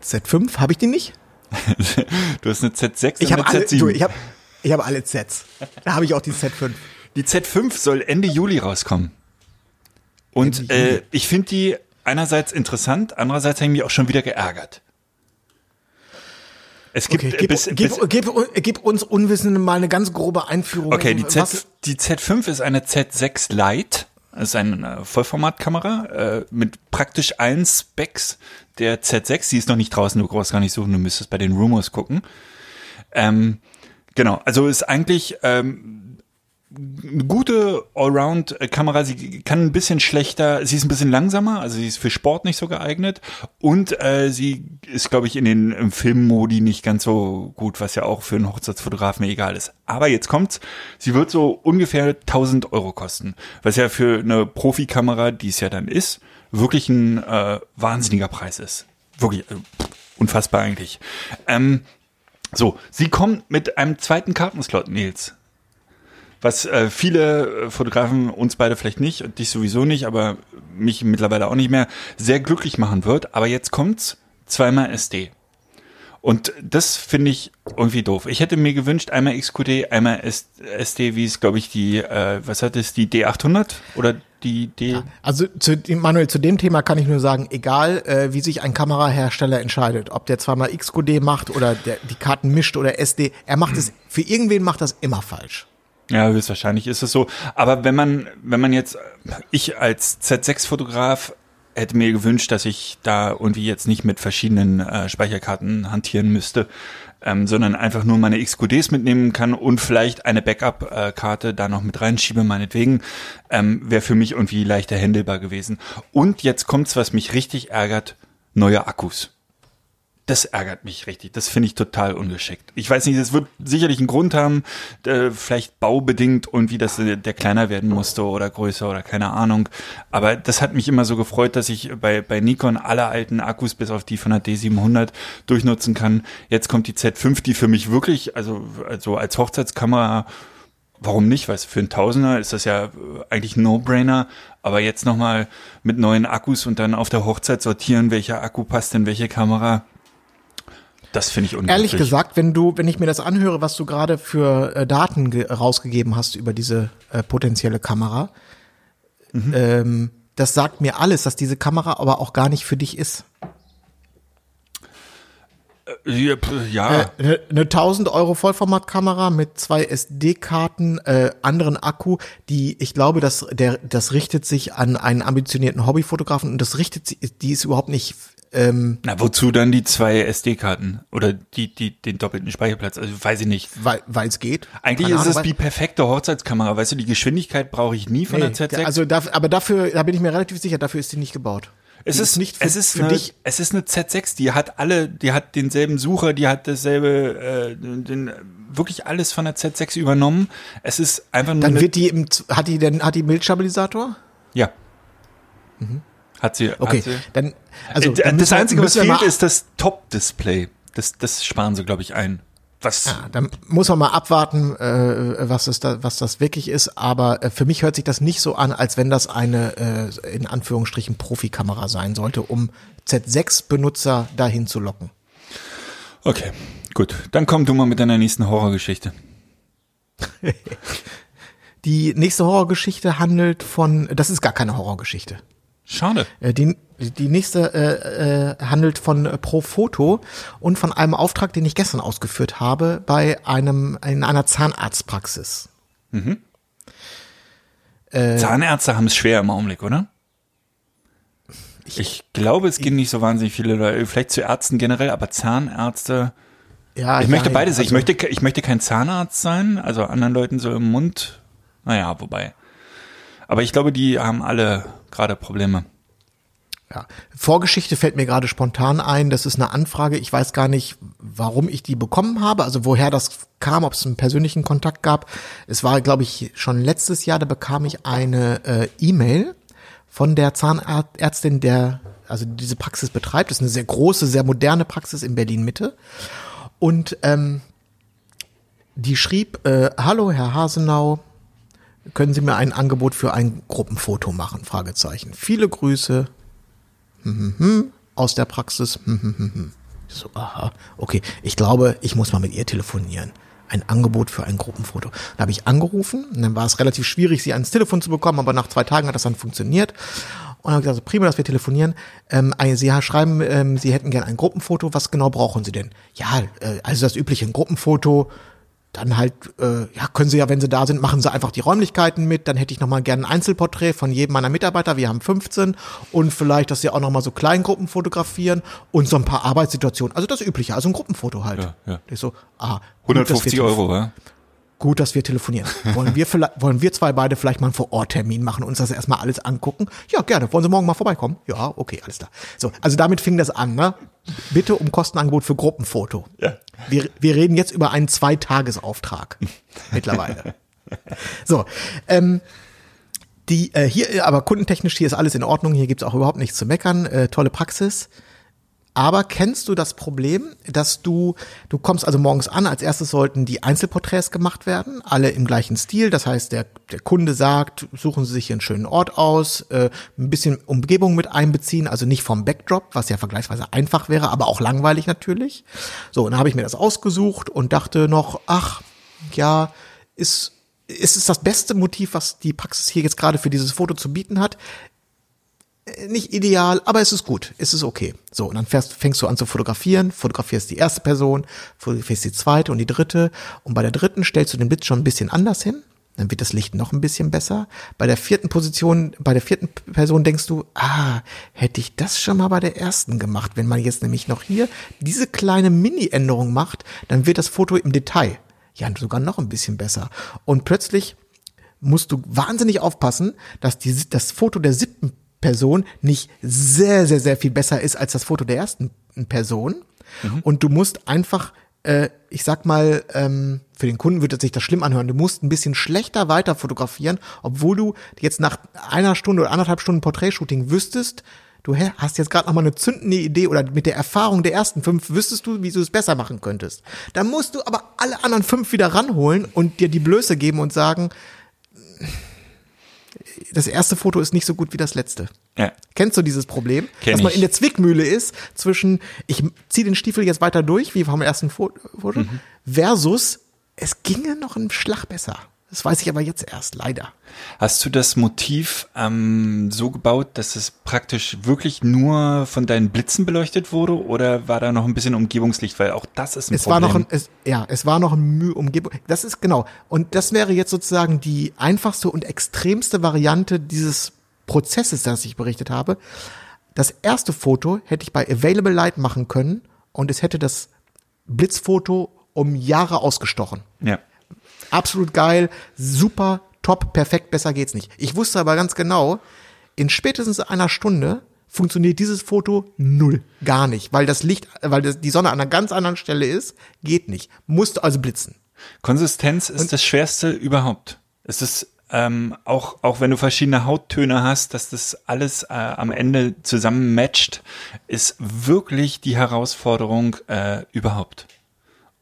Z5, habe ich die nicht? Du hast eine Z6 Ich und habe eine alle, Z7. du, ich habe ich habe alle Zs. Da habe ich auch die Z5. Die Z5 soll Ende Juli rauskommen. Und Ende Juli. äh, ich finde die einerseits interessant, andererseits habe ich mich auch schon wieder geärgert. Es gibt Okay, äh, gib, bis, gib, bis, gib, gib uns Unwissenden mal eine ganz grobe Einführung. okay, die, Z, Was, die Z5 ist eine Z6 Lite. Das ist eine Vollformatkamera äh, mit praktisch allen Specs der Z6. Die ist noch nicht draußen, du brauchst gar nicht suchen, du müsstest bei den Rumors gucken. Ähm, genau, also ist eigentlich ähm, eine gute Allround-Kamera. Sie kann ein bisschen schlechter, sie ist ein bisschen langsamer, also sie ist für Sport nicht so geeignet und äh, sie ist, glaube ich, in den Filmmodi nicht ganz so gut, was ja auch für einen Hochzeitsfotografen egal ist. Aber jetzt kommt's, sie wird so ungefähr 1000 Euro kosten, was ja für eine Profikamera, die es ja dann ist, wirklich ein äh, wahnsinniger Preis ist. Wirklich äh, unfassbar eigentlich. Ähm, so, sie kommt mit einem zweiten Kartenslot, Nils. Was äh, viele äh, Fotografen, uns beide vielleicht nicht, und dich sowieso nicht, aber mich mittlerweile auch nicht mehr, sehr glücklich machen wird. Aber jetzt kommt's zweimal SD. Und das finde ich irgendwie doof. Ich hätte mir gewünscht, einmal XQD, einmal SD, wie es, glaube ich, die, äh, was hat es, die D800 oder die D... Also zu Manuel, zu dem Thema kann ich nur sagen, egal äh, wie sich ein Kamerahersteller entscheidet, ob der zweimal XQD macht oder der, die Karten mischt oder SD, er macht es, für irgendwen macht das immer falsch. Ja, höchstwahrscheinlich ist es so. Aber wenn man, wenn man jetzt, ich als Z6-Fotograf hätte mir gewünscht, dass ich da irgendwie jetzt nicht mit verschiedenen äh, Speicherkarten hantieren müsste, ähm, sondern einfach nur meine XQDs mitnehmen kann und vielleicht eine Backup-Karte da noch mit reinschiebe, meinetwegen, ähm, wäre für mich irgendwie leichter handelbar gewesen. Und jetzt kommt's, was mich richtig ärgert, neue Akkus. Das ärgert mich richtig. Das finde ich total ungeschickt. Ich weiß nicht, es wird sicherlich einen Grund haben, äh, vielleicht baubedingt und wie das der kleiner werden musste oder größer oder keine Ahnung. Aber das hat mich immer so gefreut, dass ich bei, bei Nikon alle alten Akkus bis auf die von der D700 durchnutzen kann. Jetzt kommt die Z5, die für mich wirklich, also, also als Hochzeitskamera Warum nicht? Weil für einen Tausender ist das ja äh, eigentlich ein No-Brainer. Aber jetzt nochmal mit neuen Akkus und dann auf der Hochzeit sortieren, welcher Akku passt in welche Kamera. Das finde ich unglücklich. Ehrlich gesagt, wenn du, wenn ich mir das anhöre, was du gerade für äh, Daten ge- rausgegeben hast über diese äh, potenzielle Kamera, Mhm. ähm, das sagt mir alles, dass diese Kamera aber auch gar nicht für dich ist. Ja, pf, ja. Eine eine 1000 Euro Vollformatkamera mit zwei SD-Karten, äh, anderen Akku, die, ich glaube, das, der, das richtet sich an einen ambitionierten Hobbyfotografen und das richtet sich, die ist überhaupt nicht, ähm, Na, wozu dann die zwei SD-Karten? Oder die, die, den doppelten Speicherplatz? Also, weiß ich nicht. weil es geht. Eigentlich Keine ist es die perfekte Hochzeitskamera. Weißt du, die Geschwindigkeit brauche ich nie von Nee, der Z6. Also dafür, aber dafür, da bin ich mir relativ sicher, dafür ist die nicht gebaut. es Die ist nicht für, es ist für eine, dich. Es ist eine Z6, die hat alle, die hat denselben Sucher, die hat dasselbe, äh, den, wirklich alles von der Z6 übernommen. Es ist einfach nur Dann wird die im, hat die denn, hat die Bildstabilisator? ja. Hat sie. Okay, hat sie. dann, also Äh, dann das Einzige, was fehlt, ist das Top-Display. Das, das sparen sie, glaube ich, ein. Was? Ja, dann muss man mal abwarten, äh, was es da, was das wirklich ist. Aber äh, für mich hört sich das nicht so an, als wenn das eine äh, in Anführungsstrichen Profikamera sein sollte, um Z6-Benutzer dahin zu locken. Okay, gut. Dann komm du mal mit deiner nächsten Horrorgeschichte. Die nächste Horrorgeschichte handelt von, das ist gar keine Horrorgeschichte. Schade. Äh, Die, die nächste äh, äh, handelt von äh, Profoto und von einem Auftrag, den ich gestern ausgeführt habe bei einem in einer Zahnarztpraxis. Äh, Zahnärzte haben es schwer im Augenblick, oder? Ich glaube, es gehen nicht so wahnsinnig viele Leute, vielleicht zu Ärzten generell, aber Zahnärzte. Ja, Ich ja, möchte ja, beides. ich also- möchte, ke- ich möchte kein Zahnarzt sein, also anderen Leuten so im Mund. Naja, wobei. Aber ich glaube, die haben alle gerade Probleme. Ja. Vorgeschichte fällt mir gerade spontan ein. Das ist eine Anfrage. Ich weiß gar nicht, warum ich die bekommen habe, also woher das kam, ob es einen persönlichen Kontakt gab. Es war, glaube ich, schon letztes Jahr, da bekam ich eine äh, E-Mail von der Zahnärztin, der also diese Praxis betreibt. Das ist eine sehr große, sehr moderne Praxis in Berlin Mitte. Und ähm, die schrieb: äh, Hallo, Herr Hasenau, können Sie mir ein Angebot für ein Gruppenfoto machen? Fragezeichen. Viele Grüße, aus der Praxis. Hm, hm, hm, hm. Ich So, aha, okay. Ich glaube, ich muss mal mit ihr telefonieren. Ein Angebot für ein Gruppenfoto. Da habe ich angerufen und dann war es relativ schwierig, sie ans Telefon zu bekommen, aber nach zwei Tagen hat das dann funktioniert. Und dann habe ich gesagt, prima, dass wir telefonieren. Ähm, sie schreiben, ähm, Sie hätten gern ein Gruppenfoto. Was genau brauchen Sie denn? Ja, äh, also das übliche ein Gruppenfoto. Dann halt, äh, ja, können Sie ja, wenn Sie da sind, machen Sie einfach die Räumlichkeiten mit. Dann hätte ich nochmal gerne ein Einzelporträt von jedem meiner Mitarbeiter. Wir haben 15. Und vielleicht, dass Sie auch nochmal so Kleingruppen fotografieren und so ein paar Arbeitssituationen. Also das Übliche, also ein Gruppenfoto halt. Ja, ja. Ich so, ah, gut, dass wir 150 Euro, ja? Gut, dass wir telefonieren. Wollen wir vielleicht, wollen wir zwei beide vielleicht mal einen Vororttermin machen und uns das erstmal alles angucken? Ja, gerne. Wollen Sie morgen mal vorbeikommen? Ja, okay, alles klar. So, also damit fing das an, ne? Bitte um Kostenangebot für Gruppenfoto. Ja. Wir, wir reden jetzt über einen Zweitagesauftrag mittlerweile. So, ähm, die äh, hier, aber kundentechnisch hier ist alles in Ordnung. Hier gibt's auch überhaupt nichts zu meckern. Äh, tolle Praxis. Aber kennst du das Problem, dass du, du kommst also morgens an, als erstes sollten die Einzelporträts gemacht werden, alle im gleichen Stil. Das heißt, der, der Kunde sagt, suchen Sie sich hier einen schönen Ort aus, äh, ein bisschen Umgebung mit einbeziehen, also nicht vom Backdrop, was ja vergleichsweise einfach wäre, aber auch langweilig natürlich. So, und dann habe ich mir das ausgesucht und dachte noch, ach, ja, ist, ist es das beste Motiv, was die Praxis hier jetzt gerade für dieses Foto zu bieten hat? Nicht ideal, aber es ist gut, es ist okay. So, und dann fährst, fängst du an zu fotografieren, fotografierst die erste Person, fotografierst die zweite und die dritte und bei der dritten stellst du den Blitz schon ein bisschen anders hin. dann wird das Licht noch ein bisschen besser. Bei der vierten Position, bei der vierten Person denkst du, ah, hätte ich das schon mal bei der ersten gemacht. Wenn man jetzt nämlich noch hier diese kleine Mini-Änderung macht, dann wird das Foto im Detail ja sogar noch ein bisschen besser. Und plötzlich musst du wahnsinnig aufpassen, dass die, das Foto der siebten Person nicht sehr, sehr, sehr viel besser ist als das Foto der ersten Person. Und du musst einfach, äh, ich sag mal, ähm, für den Kunden würde sich das schlimm anhören. Du musst ein bisschen schlechter weiter fotografieren, obwohl du jetzt nach einer Stunde oder anderthalb Stunden Porträtshooting wüsstest, du hast jetzt gerade noch mal eine zündende Idee oder mit der Erfahrung der ersten fünf wüsstest du, wie du es besser machen könntest. Dann musst du aber alle anderen fünf wieder ranholen und dir die Blöße geben und sagen, das erste Foto ist nicht so gut wie das letzte. Ja. Kennst du dieses Problem? Kenn dass man ich. in der Zwickmühle ist zwischen, ich ziehe den Stiefel jetzt weiter durch, wie vom ersten Fo- Foto, Mhm. versus, es ginge noch ein Schlag besser. Das weiß ich aber jetzt erst, leider. Hast du das Motiv ähm, so gebaut, dass es praktisch wirklich nur von deinen Blitzen beleuchtet wurde oder war da noch ein bisschen Umgebungslicht? Weil auch das ist ein Es Problem. war noch ein, es, ja, es war noch eine Mühe Umgebung. Das ist genau. Und das wäre jetzt sozusagen die einfachste und extremste Variante dieses Prozesses, das ich berichtet habe. Das erste Foto hätte ich bei Available Light machen können und es hätte das Blitzfoto um Jahre ausgestochen. ja. Absolut geil, super, top, perfekt, besser geht's nicht. Ich wusste aber ganz genau, in spätestens einer Stunde funktioniert dieses Foto null, gar nicht, weil das Licht, weil das, die Sonne an einer ganz anderen Stelle ist, geht nicht. Musste also blitzen. Konsistenz ist das Schwerste überhaupt. Es ist ähm, auch, auch wenn du verschiedene Hauttöne hast, dass das alles äh, am Ende zusammen matcht, ist wirklich die Herausforderung äh, überhaupt.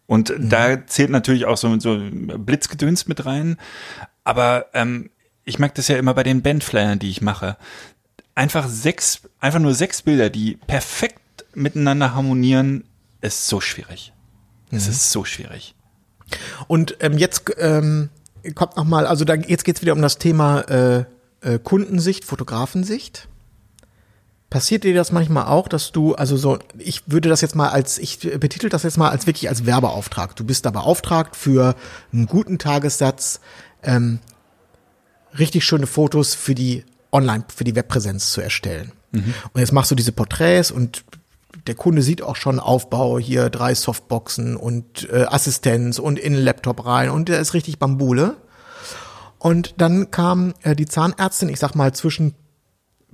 Und da zählt natürlich auch so, so Blitzgedöns mit rein. Aber ähm, ich merke das ja immer bei den Bandflyern, die ich mache. Einfach sechs, einfach nur sechs Bilder, die perfekt miteinander harmonieren, ist so schwierig. Es ist so schwierig. Und ähm, jetzt ähm, kommt noch mal, also da, jetzt geht's wieder um das Thema äh, äh, Kundensicht, Fotografensicht. Passiert dir das manchmal auch, dass du, also so, ich würde das jetzt mal als, ich betitel das jetzt mal als wirklich als Werbeauftrag. Du bist da beauftragt für einen guten Tagessatz, ähm, richtig schöne Fotos für die Online, für die Webpräsenz zu erstellen. Und jetzt machst du diese Porträts und der Kunde sieht auch schon Aufbau, hier drei Softboxen und äh, Assistenz und in den Laptop rein und der ist richtig Bambule. Und dann kam äh, die Zahnärztin, ich sag mal zwischen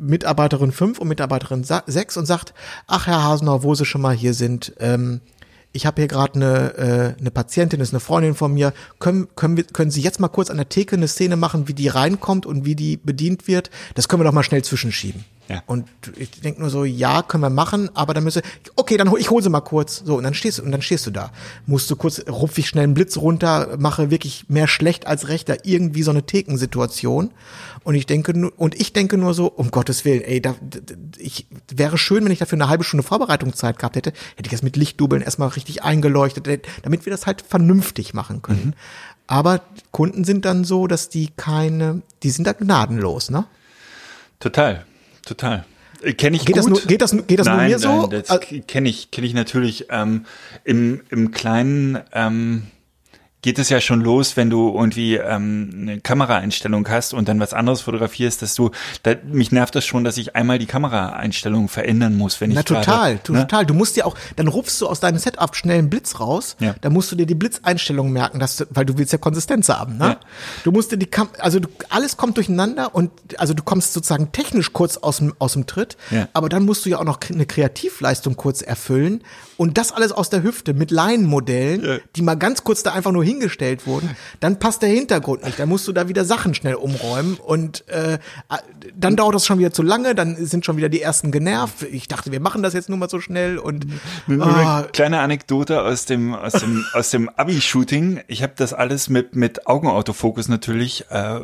Mitarbeiterin 5 und Mitarbeiterin 6 und sagt, ach Herr Hasenauer, wo Sie schon mal hier sind, ähm, ich habe hier gerade eine, äh, eine Patientin, das ist eine Freundin von mir, können, können, wir, können Sie jetzt mal kurz an der Theke eine Szene machen, wie die reinkommt und wie die bedient wird? Das können wir doch mal schnell zwischenschieben. Ja. Und ich denke nur so, ja, können wir machen, aber dann müsste, okay, dann hol, ich hole sie mal kurz. So, und dann stehst du, und dann stehst du da. Musst du kurz, rupf ich schnell einen Blitz runter, mache wirklich mehr schlecht als recht da irgendwie so eine Thekensituation. Und ich denke nur, und ich denke nur so, um Gottes Willen, ey, da, ich, wäre schön, wenn ich dafür eine halbe Stunde Vorbereitungszeit gehabt hätte, hätte ich das mit Lichtdubeln erstmal richtig eingeleuchtet, äh, damit wir das halt vernünftig machen können. Aber Kunden sind dann so, dass die keine, die sind da gnadenlos, ne? Total, total. Kenne ich Geht das gut. nur- geht das- geht das nur nein, mir so? Nein, das kenne ich, kenne ich natürlich. Ähm, Im im Kleinen ähm, geht es ja schon los, wenn du irgendwie ähm, eine Kameraeinstellung hast und dann was anderes fotografierst, dass du, da, mich nervt das schon, dass ich einmal die Kameraeinstellung verändern muss, wenn Na ich total, ne? total. Du musst ja auch, dann rufst du aus deinem Setup schnell einen Blitz raus. Ja. Da musst du dir die Blitzeinstellungen merken, dass du, weil du willst ja Konsistenz haben, ne? Ja. Du musst dir die Kam also du, alles kommt durcheinander und also du kommst sozusagen technisch kurz aus dem aus dem Tritt, Ja. aber dann musst du ja auch noch eine Kreativleistung kurz erfüllen und das alles aus der Hüfte mit Laienmodellen, die mal ganz kurz da einfach nur hingestellt wurden. Dann passt der Hintergrund nicht, dann musst du da wieder Sachen schnell umräumen und äh, dann dauert das schon wieder zu lange, dann sind schon wieder die ersten genervt. Ich dachte, wir machen das jetzt nur mal so schnell und ah, eine kleine Anekdote aus dem aus dem aus dem Abi-Shooting. Ich habe das alles mit mit Augenautofokus natürlich äh,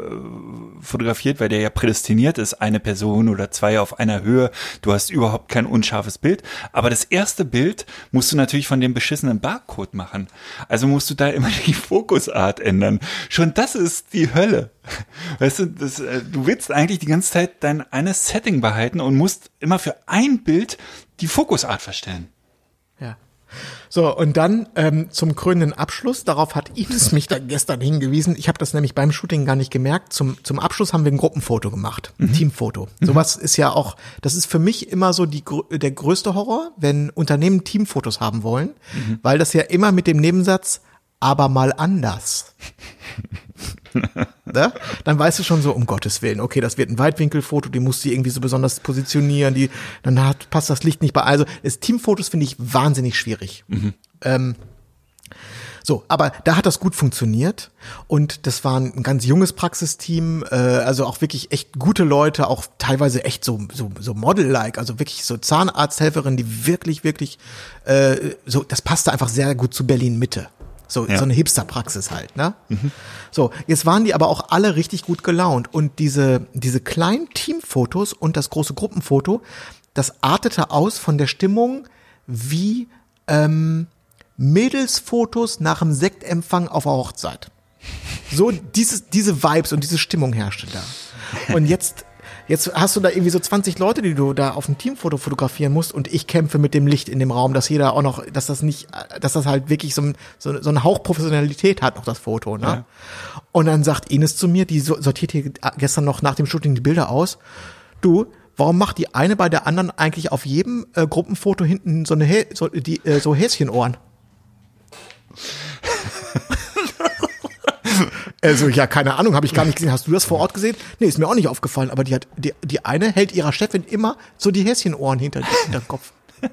fotografiert, weil der ja prädestiniert ist, eine Person oder zwei auf einer Höhe. Du hast überhaupt kein unscharfes Bild. Aber das erste Bild musst du natürlich von dem beschissenen Barcode machen. Also musst du da immer die Fokusart ändern. Schon das ist die Hölle. Weißt du, das, äh, du willst eigentlich die ganze Zeit dein eines Setting behalten und musst immer für ein Bild die Fokusart verstellen. ja. So, und dann ähm, zum krönenden Abschluss, darauf hat Ines mich dann gestern hingewiesen. Ich habe das nämlich beim Shooting gar nicht gemerkt. Zum, zum Abschluss haben wir ein Gruppenfoto gemacht, ein Teamfoto. Sowas ist ja auch, das ist für mich immer so die, der größte Horror, wenn Unternehmen Teamfotos haben wollen, weil das ja immer mit dem Nebensatz, aber mal anders. ne? Dann weißt du schon so, um Gottes Willen, okay, das wird ein Weitwinkelfoto, die musst du irgendwie so besonders positionieren, die, dann hat, passt das Licht nicht bei. Also, das Teamfotos finde ich wahnsinnig schwierig. Ähm, so, aber da hat das gut funktioniert und das war ein ganz junges Praxisteam, äh, also auch wirklich echt gute Leute, auch teilweise echt so so, so Model-like, also wirklich so Zahnarzthelferinnen, die wirklich wirklich äh, so, das passte einfach sehr gut zu Berlin Mitte. So, Ja. so eine Hipster-Praxis halt, ne? So, jetzt waren die aber auch alle richtig gut gelaunt und diese, diese kleinen Teamfotos und das große Gruppenfoto, das artete aus von der Stimmung wie ähm, Mädelsfotos nach dem Sektempfang auf der Hochzeit. So dieses, diese Vibes und diese Stimmung herrschte da. Und jetzt, jetzt hast du da irgendwie so 20 Leute, die du da auf dem Teamfoto fotografieren musst und ich kämpfe mit dem Licht in dem Raum, dass jeder auch noch, dass das nicht, dass das halt wirklich so, ein, so, so einen Hauch Professionalität hat, noch das Foto, ne? Und dann sagt Ines zu mir, die so- sortiert hier gestern noch nach dem Shooting die Bilder aus, du, warum macht die eine bei der anderen eigentlich auf jedem äh, Gruppenfoto hinten so eine, Hä so, die, äh, so Häschenohren? Also ja, keine Ahnung, habe ich gar nicht gesehen. Hast du das vor Ort gesehen? Nee, ist mir auch nicht aufgefallen. Aber die hat die, die eine hält ihrer Chefin immer so die Häschenohren hinter, hinter den Kopf.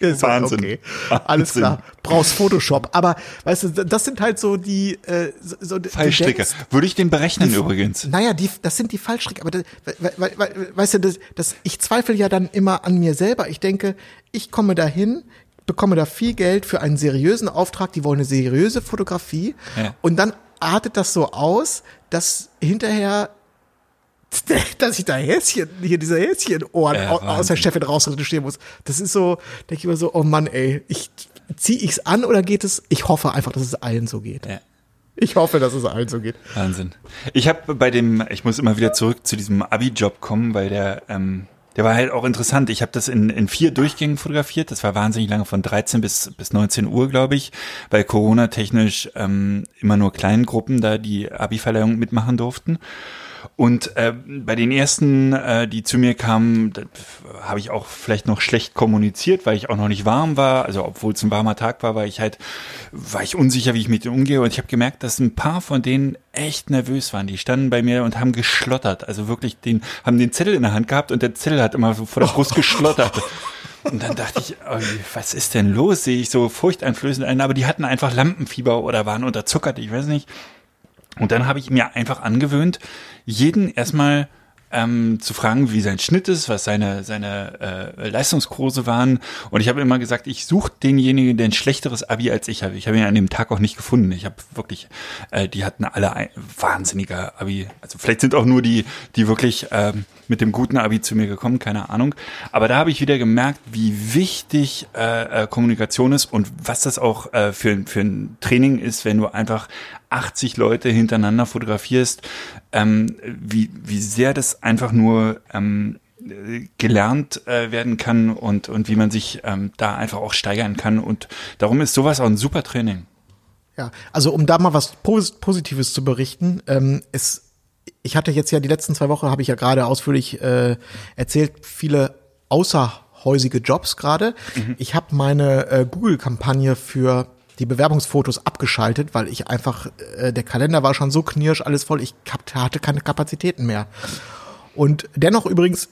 Wahnsinn. Okay. Alles klar. Brauchst Photoshop. Aber weißt du, das sind halt so die äh, so, so Fallstricke. denkst- Würde ich den berechnen übrigens. naja, die, das sind die Fallstricke, aber das, we, we, we, weißt du, das, das, ich zweifle ja dann immer an mir selber. Ich denke, ich komme dahin, bekomme da viel Geld für einen seriösen Auftrag, die wollen eine seriöse Fotografie Ja. und dann artet das so aus, dass hinterher dass ich da Häschen, hier diese Häschenohren au- aus der. Chefin rausretuschieren muss. Das ist so, denke ich immer so, oh Mann, ey, ich zieh ich's an oder geht es? Ich hoffe einfach, dass es allen so geht. Ja. Ich hoffe, dass es allen so geht. Wahnsinn. Ich habe bei dem, ich muss immer wieder zurück zu diesem Abi-Job kommen, weil der, ähm, der war halt auch interessant. Ich habe das in, in vier Durchgängen fotografiert. Das war wahnsinnig lange, von 13 bis, bis 19 Uhr, glaube ich, weil Corona-technisch ähm, immer nur kleinen Gruppen da die Abi-Verleihung mitmachen durften. Und äh, bei den ersten, äh, die zu mir kamen, habe ich auch vielleicht noch schlecht kommuniziert, weil ich auch noch nicht warm war. Also obwohl es ein warmer Tag war, war ich halt, war ich unsicher, wie ich mit denen umgehe. Und ich habe gemerkt, dass ein paar von denen echt nervös waren. Die standen bei mir und haben geschlottert. Also wirklich, den, haben den Zettel in der Hand gehabt und der Zettel hat immer so vor der Brust geschlottert. Und dann dachte ich, oh, was ist denn los? Sehe ich so furchteinflößend ein, aber die hatten einfach Lampenfieber oder waren unterzuckert, ich weiß nicht. Und dann habe ich mir einfach angewöhnt, jeden erstmal ähm, zu fragen, wie sein Schnitt ist, was seine, seine äh, Leistungskurse waren. Und ich habe immer gesagt, ich suche denjenigen, der ein schlechteres Abi als ich habe. Ich habe ihn an dem Tag auch nicht gefunden. Ich habe wirklich, äh, die hatten alle ein wahnsinniger Abi. Also vielleicht sind auch nur die, die wirklich ähm, mit dem guten Abi zu mir gekommen, keine Ahnung. Aber da habe ich wieder gemerkt, wie wichtig äh, äh, Kommunikation ist und was das auch äh, für, für ein Training ist, wenn du einfach 80 Leute hintereinander fotografierst, ähm, wie, wie sehr das einfach nur ähm, äh, gelernt äh, werden kann und, und wie man sich ähm, da einfach auch steigern kann. Und darum ist sowas auch ein super Training. Ja, also um da mal was Pos Positives zu berichten, ähm, es, ich hatte jetzt ja die letzten zwei Wochen, habe ich ja gerade ausführlich äh, erzählt, viele außerhäusige Jobs gerade. Ich habe meine äh, Google-Kampagne für die Bewerbungsfotos abgeschaltet, weil ich einfach, äh, der Kalender war schon so knirsch, alles voll, ich hab, hatte keine Kapazitäten mehr. Und dennoch übrigens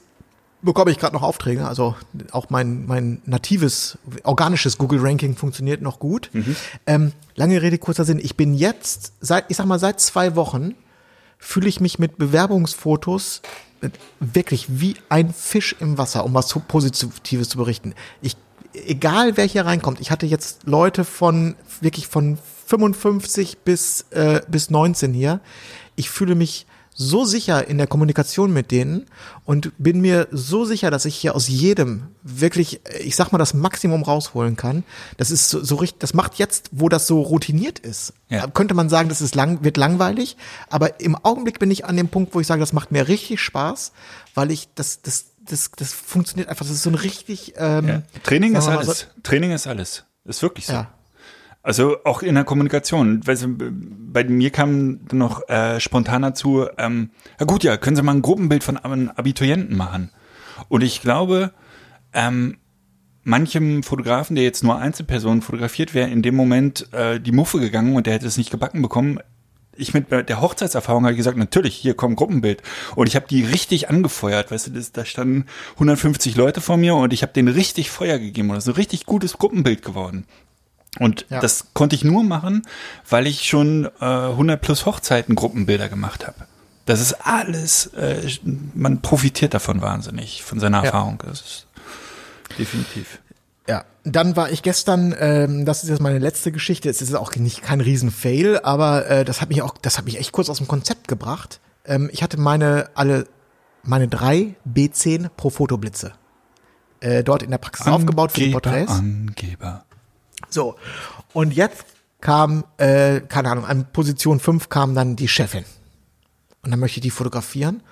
bekomme ich gerade noch Aufträge. Also auch mein, mein natives, organisches Google-Ranking funktioniert noch gut. Ähm, lange Rede, kurzer Sinn. Ich bin jetzt, seit, ich sag mal, seit zwei Wochen fühle ich mich mit Bewerbungsfotos äh, wirklich wie ein Fisch im Wasser, um was Positives zu berichten. Ich, egal wer hier reinkommt, ich hatte jetzt Leute von, wirklich von 55 bis, äh, bis 19 hier. Ich fühle mich so sicher in der Kommunikation mit denen und bin mir so sicher, dass ich hier aus jedem wirklich, ich sag mal, das Maximum rausholen kann. Das ist so, so richtig, das macht jetzt, wo das so routiniert ist, Ja. könnte man sagen, das ist lang, wird langweilig. Aber im Augenblick bin ich an dem Punkt, wo ich sage, das macht mir richtig Spaß, weil ich das, das, das, das funktioniert einfach. Das ist so ein richtig ähm, Training ist alles. Training ist alles. Ist wirklich so. Ja. Also auch in der Kommunikation. Weißt du, bei mir kam noch äh, spontan dazu, ähm, ja gut, ja, können Sie mal ein Gruppenbild von einem Abiturienten machen. Und ich glaube, ähm, manchem Fotografen, der jetzt nur Einzelpersonen fotografiert, wäre in dem Moment äh, die Muffe gegangen und der hätte es nicht gebacken bekommen. Ich mit der Hochzeitserfahrung habe gesagt, natürlich, hier kommt ein Gruppenbild. Und ich habe die richtig angefeuert. Weißt du, das, da standen 150 Leute vor mir und ich habe denen richtig Feuer gegeben. Und das ist ein richtig gutes Gruppenbild geworden. Und Ja. das konnte ich nur machen, weil ich schon äh, 100 plus Hochzeiten Gruppenbilder gemacht habe. Das ist alles, äh, man profitiert davon wahnsinnig, von seiner Ja. Erfahrung. Das ist definitiv. Ja, dann war ich gestern, ähm, das ist jetzt meine letzte Geschichte, es ist auch nicht kein Riesen-Fail, aber äh, das hat mich auch, das hat mich echt kurz aus dem Konzept gebracht. Ähm, ich hatte meine alle, meine drei B10 pro Fotoblitze äh, dort in der Praxis aufgebaut für die Angeber, Porträts. Angeber. So, und jetzt kam, äh, keine Ahnung, an Position 5 kam dann die Chefin. Und dann möchte ich die fotografieren.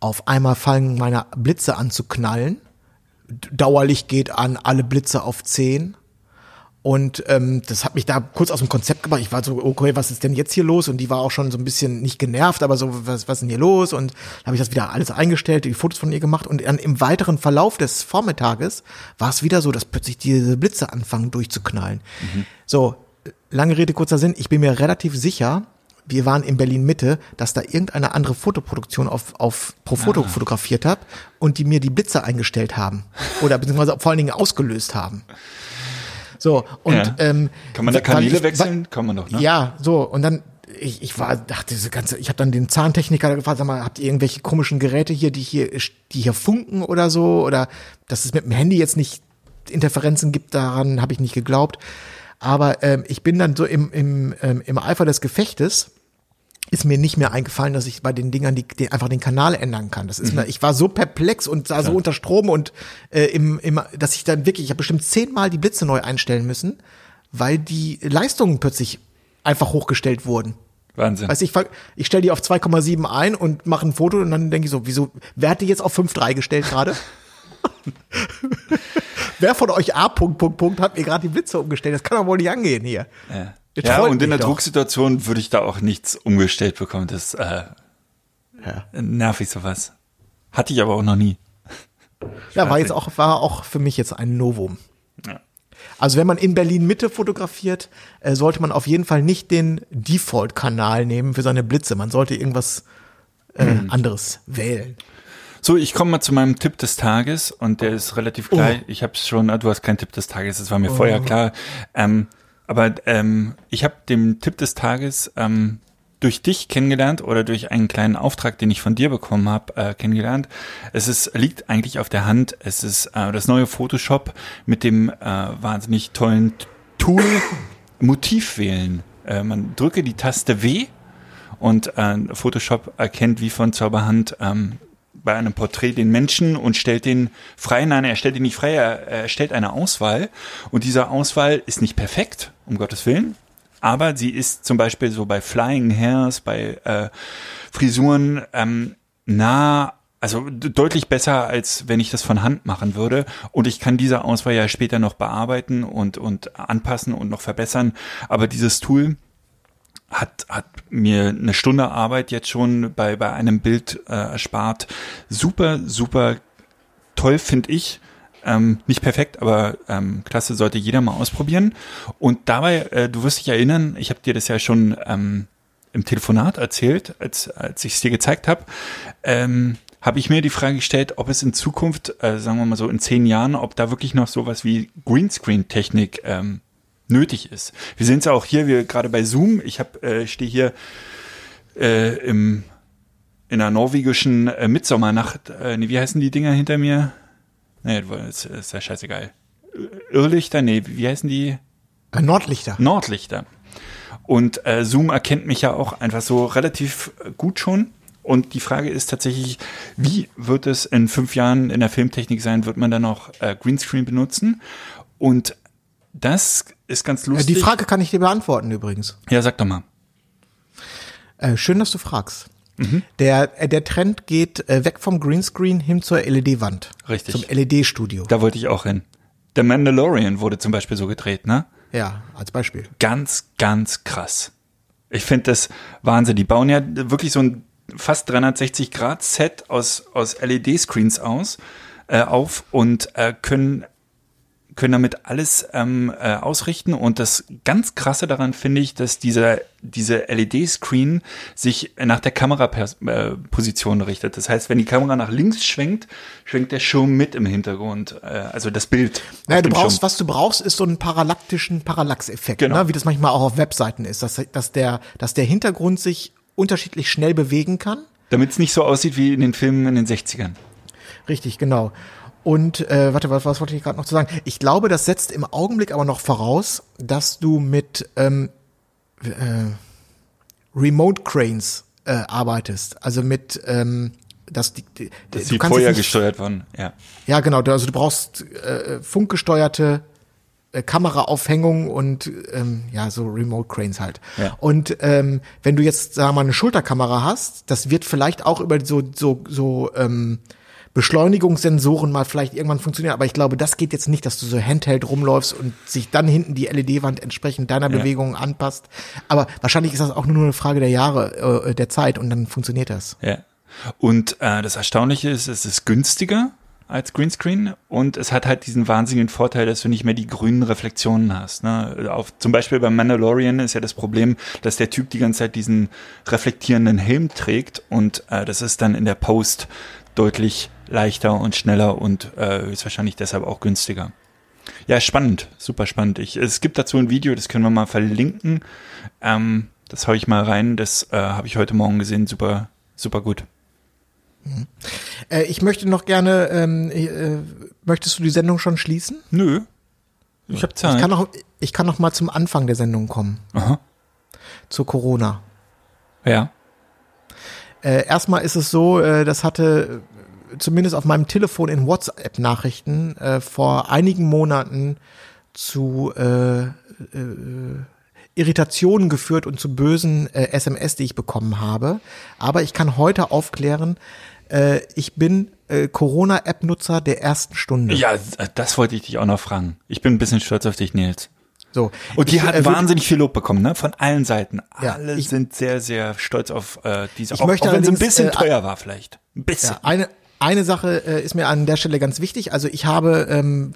Auf einmal fangen meine Blitze an zu knallen. Dauerlicht geht an, alle Blitze auf 10. Und ähm, das hat mich da kurz aus dem Konzept gebracht. Ich war so, okay, was ist denn jetzt hier los? Und die war auch schon so ein bisschen nicht genervt, aber so, was, was ist denn hier los? Und habe ich das wieder alles eingestellt, die Fotos von ihr gemacht. Und dann im weiteren Verlauf des Vormittages war es wieder so, dass plötzlich diese Blitze anfangen durchzuknallen. So, lange Rede, kurzer Sinn. Ich bin mir relativ sicher, wir waren in Berlin Mitte, dass da irgendeine andere Fotoproduktion auf, auf pro Foto fotografiert hat und die mir die Blitze eingestellt haben. Oder beziehungsweise vor allen Dingen ausgelöst haben. So, und Ja. ähm, Kann man da Kanäle ich- wechseln? Kann man doch, ne? ja, so und dann ich, ich war dachte diese ganze ich habe dann den Zahntechniker gefragt, sag mal, habt ihr irgendwelche komischen Geräte hier, die hier die hier funken oder so oder dass es mit dem Handy jetzt nicht Interferenzen gibt, daran habe ich nicht geglaubt. Aber ähm, ich bin dann so im im ähm, im Eifer des Gefechtes ist mir nicht mehr eingefallen, dass ich bei den Dingern die, die einfach den Kanal ändern kann. Das ist mir, ich war so perplex und sah so unter Strom und äh, im, im, dass ich dann wirklich, ich habe bestimmt zehnmal die Blitze neu einstellen müssen, weil die Leistungen plötzlich einfach hochgestellt wurden. Wahnsinn. Weißt ich, ich stelle die auf 2,7 ein und mache ein Foto und dann denke ich so, wieso, wer hat die jetzt auf 5,3 gestellt gerade? wer von euch A. Punkt, Punkt, Punkt hat mir gerade die Blitze umgestellt? Das kann doch wohl nicht angehen hier. ja, ja und in der doch. Drucksituation würde ich da auch nichts umgestellt bekommen. Das äh, Ja. nervig sowas. Hatte ich aber auch noch nie. Ja, war jetzt auch, war auch für mich jetzt ein Novum. Ja. Also wenn man in Berlin Mitte fotografiert, äh, sollte man auf jeden Fall nicht den Default-Kanal nehmen für seine Blitze. Man sollte irgendwas äh, Hm. anderes wählen. So, ich komme mal zu meinem Tipp des Tages und der ist relativ Oh. klein. Ich habe schon, du hast keinen Tipp des Tages, das war mir vorher klar. Ähm, aber ähm, ich habe den Tipp des Tages ähm, durch dich kennengelernt oder durch einen kleinen Auftrag, den ich von dir bekommen habe, äh, kennengelernt. Es ist, liegt eigentlich auf der Hand. Es ist äh, das neue Photoshop mit dem äh, wahnsinnig tollen Tool Motiv wählen. Äh, man drücke die Taste W und äh, Photoshop erkennt wie von Zauberhand ähm, bei einem Porträt den Menschen und stellt den frei. Nein, er stellt ihn nicht frei, er, er stellt eine Auswahl. Und diese Auswahl ist nicht perfekt, um Gottes Willen. Aber sie ist zum Beispiel so bei Flying Hairs, bei äh, Frisuren ähm, nah, also deutlich besser, als wenn ich das von Hand machen würde. Und ich kann diese Auswahl ja später noch bearbeiten und, und anpassen und noch verbessern. Aber dieses Tool hat, hat mir eine Stunde Arbeit jetzt schon bei, bei einem Bild äh, erspart. Super, super toll, finde ich. Ähm, nicht perfekt, aber ähm, klasse, sollte jeder mal ausprobieren. Und dabei, äh, du wirst dich erinnern, ich habe dir das ja schon ähm, im Telefonat erzählt, als, als ich es dir gezeigt habe, ähm, habe ich mir die Frage gestellt, ob es in Zukunft, äh, sagen wir mal so in zehn Jahren, ob da wirklich noch sowas wie Greenscreen-Technik ähm, nötig ist. Wir sehen es ja auch hier, wir gerade bei Zoom. Ich habe äh, stehe hier äh, im in einer norwegischen äh, Mitsommernacht. Äh, nee, wie heißen die Dinger hinter mir? Nee, das ist ja scheißegal. Irrlichter, nee, wie heißen die? Äh, Nordlichter. Nordlichter. Und äh, Zoom erkennt mich ja auch einfach so relativ gut schon. Und die Frage ist tatsächlich, wie wird es in fünf Jahren in der Filmtechnik sein? Wird man dann noch äh, Greenscreen benutzen? Und das ist ganz Äh, lustig. die Frage kann ich dir beantworten übrigens. Ja, sag doch mal. Äh, schön, dass du fragst. Mhm. Der, äh, der Trend geht äh, weg vom Greenscreen hin zur LED-Wand. Richtig. Zum LED-Studio. Da wollte ich auch hin. Der Mandalorian wurde zum Beispiel so gedreht, ne? Ja, als Beispiel. Ganz, ganz krass. Ich finde das Wahnsinn. Die bauen ja wirklich so ein fast 360 Grad Set aus, aus LED-Screens aus, äh, auf und äh, können können damit alles ähm, äh, ausrichten und das ganz krasse daran finde ich, dass dieser diese LED-Screen sich nach der Kameraposition richtet. Das heißt, wenn die Kamera nach links schwenkt, schwenkt der Schirm mit im Hintergrund, äh, also das Bild. Naja, du brauchst, Schirm. was du brauchst, ist so einen parallaktischen Parallax-Effekt, Genau. ne? wie das manchmal auch auf Webseiten ist, dass, dass, der, dass der Hintergrund sich unterschiedlich schnell bewegen kann. Damit es nicht so aussieht wie in den Filmen in den 60ern. Richtig, genau. Und äh, warte, was, was wollte ich gerade noch zu sagen? Ich glaube, das setzt im Augenblick aber noch voraus, dass du mit ähm, äh, Remote Cranes äh, arbeitest. Also mit ähm, dass die, die Dass kannst vorher nicht- gesteuert wurden, ja. Ja, genau. Also du brauchst äh, funkgesteuerte äh, Kameraaufhängung und ähm, ja, so Remote Cranes halt. Ja. Und ähm, wenn du jetzt, sagen wir mal, eine Schulterkamera hast, das wird vielleicht auch über so, so, so ähm, Beschleunigungssensoren mal vielleicht irgendwann funktionieren, aber ich glaube, das geht jetzt nicht, dass du so Handheld rumläufst und sich dann hinten die LED-Wand entsprechend deiner Ja. Bewegungen anpasst. Aber wahrscheinlich ist das auch nur eine Frage der Jahre, äh, der Zeit und dann funktioniert das. Ja. Und äh, das Erstaunliche ist, es ist günstiger als Greenscreen und es hat halt diesen wahnsinnigen Vorteil, dass du nicht mehr die grünen Reflexionen hast. Ne? Auf, zum Beispiel beim Mandalorian ist ja das Problem, dass der Typ die ganze Zeit diesen reflektierenden Helm trägt und äh, das ist dann in der Post deutlich leichter und schneller und äh, höchstwahrscheinlich deshalb auch günstiger. Ja, spannend, super spannend. Ich, es gibt dazu ein Video, das können wir mal verlinken. Ähm, das hau ich mal rein. Das äh, habe ich heute Morgen gesehen. Super, super gut. Äh, ich möchte noch gerne, ähm, äh, möchtest du die Sendung schon schließen? Nö. Ich habe Zeit. Ich kann noch, ich kann noch mal zum Anfang der Sendung kommen. Aha. Zu Corona. Ja. Äh, erstmal ist es so, äh, das hatte zumindest auf meinem Telefon in WhatsApp-Nachrichten äh, vor einigen Monaten zu äh, äh, Irritationen geführt und zu bösen äh, SMS, die ich bekommen habe. Aber ich kann heute aufklären, äh, ich bin äh, Corona-App-Nutzer der ersten Stunde. Ja, das wollte ich dich auch noch fragen. Ich bin ein bisschen stolz auf dich, Nils. So. Und die Ich, hat äh, wahnsinnig viel Lob bekommen, ne? Von allen Seiten. Ja, Alle ich- sind sehr, sehr stolz auf äh, diese. Ich auch, möchte auch wenn sie ein bisschen äh, teuer war, vielleicht. Ein bisschen. Ja, eine, eine Sache äh, ist mir an der Stelle ganz wichtig. Also ich habe ähm,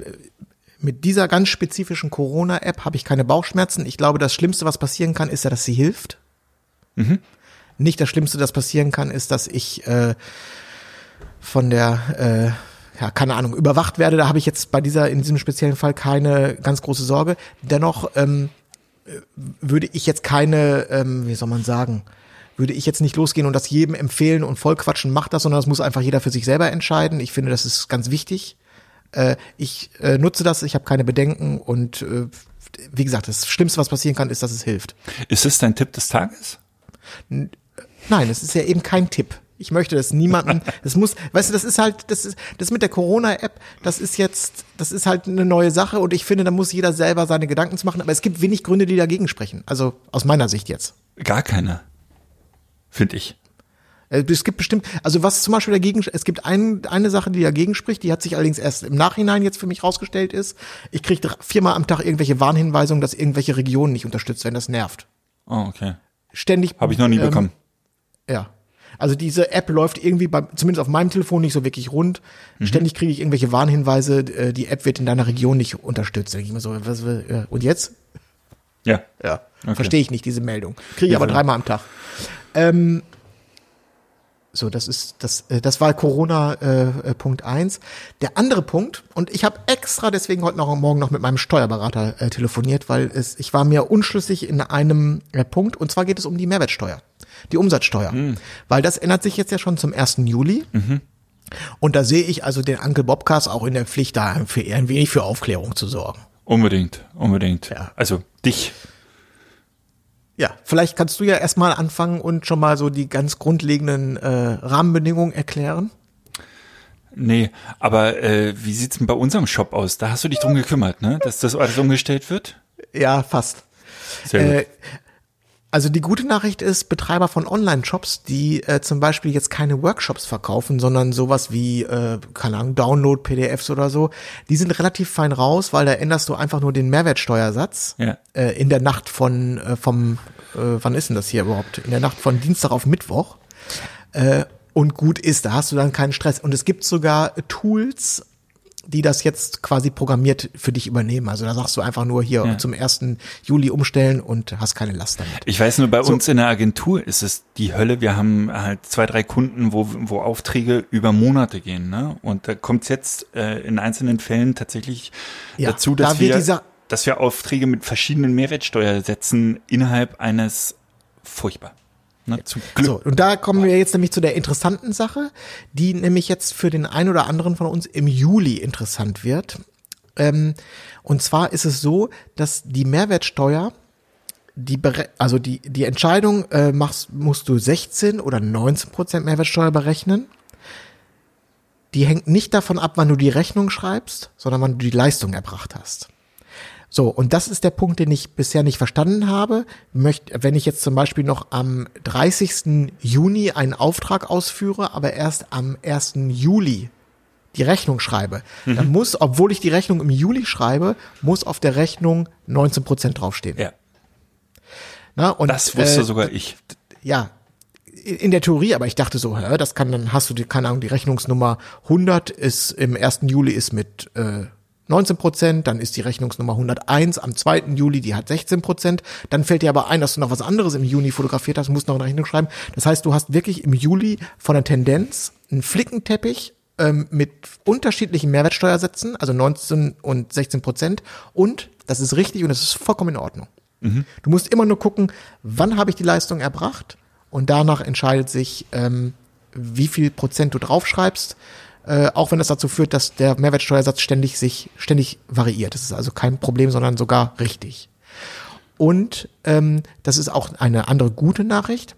mit dieser ganz spezifischen Corona-App habe ich keine Bauchschmerzen. Ich glaube, das Schlimmste, was passieren kann, ist ja, dass sie hilft. Nicht das Schlimmste, das passieren kann, ist, dass ich äh, von der äh, ja, keine Ahnung, überwacht werde. Da habe ich jetzt bei dieser, in diesem speziellen Fall keine ganz große Sorge. Dennoch ähm, äh, würde ich jetzt keine, ähm, wie soll man sagen, würde ich jetzt nicht losgehen und das jedem empfehlen und vollquatschen, macht das, sondern das muss einfach jeder für sich selber entscheiden. Ich finde, das ist ganz wichtig. Äh, ich äh, nutze das, ich habe keine Bedenken und äh, wie gesagt, das Schlimmste, was passieren kann, ist, dass es hilft. Ist es dein Tipp des Tages? Nein, es ist ja eben kein Tipp. Ich möchte das niemanden, das muss, weißt du, das ist halt, das ist, das mit der Corona-App, das ist jetzt, das ist halt eine neue Sache und ich finde, da muss jeder selber seine Gedanken zu machen, aber es gibt wenig Gründe, die dagegen sprechen. Also aus meiner Sicht jetzt. Gar keine. Finde ich. Äh, Es gibt bestimmt, also was zum Beispiel dagegen, es gibt ein, eine Sache, die dagegen spricht, die hat sich allerdings erst im Nachhinein jetzt für mich rausgestellt ist. Ich kriege viermal am Tag irgendwelche Warnhinweisungen, dass irgendwelche Regionen nicht unterstützt werden. Das nervt. Oh, okay. Ständig. Habe ich noch nie ähm, bekommen. Ja. Also diese App läuft irgendwie bei, zumindest auf meinem Telefon nicht so wirklich rund. Mhm. Ständig kriege ich irgendwelche Warnhinweise, äh, die App wird in deiner Region nicht unterstützt. Da denk ich mir so, was, äh, und jetzt? Ja. Ja. Okay. Verstehe ich nicht, diese Meldung. Kriege ich Ja, aber dreimal am Tag. Ähm, so, das ist das, äh, das war Corona äh, äh, Punkt eins. Der andere Punkt, und ich habe extra deswegen heute noch morgen noch mit meinem Steuerberater äh, telefoniert, weil es, ich war mir unschlüssig in einem äh, Punkt, und zwar geht es um die Mehrwertsteuer, die Umsatzsteuer. Weil das ändert sich jetzt ja schon zum 1. Juli. Und da sehe ich also den Uncle Bobcast auch in der Pflicht, da für ein wenig für Aufklärung zu sorgen. Unbedingt, unbedingt. Ja. Also dich. Ja, vielleicht kannst du ja erstmal anfangen und schon mal so die ganz grundlegenden äh, Rahmenbedingungen erklären. Nee, aber äh, wie sieht's denn bei unserem Shop aus? Da hast du dich drum gekümmert, ne? Dass das alles umgestellt wird? Ja, fast. Sehr Äh, gut. Also die gute Nachricht ist, Betreiber von Online-Shops, die äh, zum Beispiel jetzt keine Workshops verkaufen, sondern sowas wie, äh, keine Ahnung, Download-PDFs oder so, die sind relativ fein raus, weil da änderst du einfach nur den Mehrwertsteuersatz Ja. äh, in der Nacht von, äh, vom, äh, wann ist denn das hier überhaupt? In der Nacht von Dienstag auf Mittwoch. Äh, und gut ist, da hast du dann keinen Stress. Und es gibt sogar Tools, die das jetzt quasi programmiert für dich übernehmen. Also da sagst du einfach nur hier Ja. zum 1. Juli umstellen und hast keine Last damit. Ich weiß nur, bei uns in der Agentur ist es die Hölle. Wir haben halt zwei, drei Kunden, wo, wo Aufträge über Monate gehen. Ne? Und da kommt es jetzt äh, in einzelnen Fällen tatsächlich Ja, dazu, dass, da wir, dieser- dass wir Aufträge mit verschiedenen Mehrwertsteuersätzen innerhalb eines furchtbar. Ne? Zum Glück. So, und da kommen wir jetzt nämlich zu der interessanten Sache, die nämlich jetzt für den einen oder anderen von uns im Juli interessant wird. Ähm, und zwar ist es so, dass die Mehrwertsteuer, die also die, die Entscheidung, äh, machst, musst du 16 oder 19 Prozent Mehrwertsteuer berechnen. Die hängt nicht davon ab, wann du die Rechnung schreibst, sondern wann du die Leistung erbracht hast. So, und das ist der Punkt, den ich bisher nicht verstanden habe. Möcht, wenn ich jetzt zum Beispiel noch am 30. Juni einen Auftrag ausführe, aber erst am 1. Juli die Rechnung schreibe, dann muss, obwohl ich die Rechnung im Juli schreibe, muss auf der Rechnung 19 Prozent draufstehen. Ja, Na, und, das wusste äh, sogar ich. ja, in der Theorie, aber ich dachte so, hä, das kann, dann hast du die, keine Ahnung, die Rechnungsnummer 100 ist im 1. Juli ist mit äh, 19 Prozent, dann ist die Rechnungsnummer 101 am 2. Juli, die hat 16 Prozent, dann fällt dir aber ein, dass du noch was anderes im Juni fotografiert hast, musst noch eine Rechnung schreiben. Das heißt, du hast wirklich im Juli von der Tendenz einen Flickenteppich ähm, mit unterschiedlichen Mehrwertsteuersätzen, also 19 und 16 Prozent und das ist richtig und das ist vollkommen in Ordnung. Du musst immer nur gucken, wann habe ich die Leistung erbracht und danach entscheidet sich, ähm, wie viel Prozent du draufschreibst, äh, auch wenn das dazu führt, dass der Mehrwertsteuersatz ständig sich ständig variiert. Das ist also kein Problem, sondern sogar richtig. Und ähm, das ist auch eine andere gute Nachricht.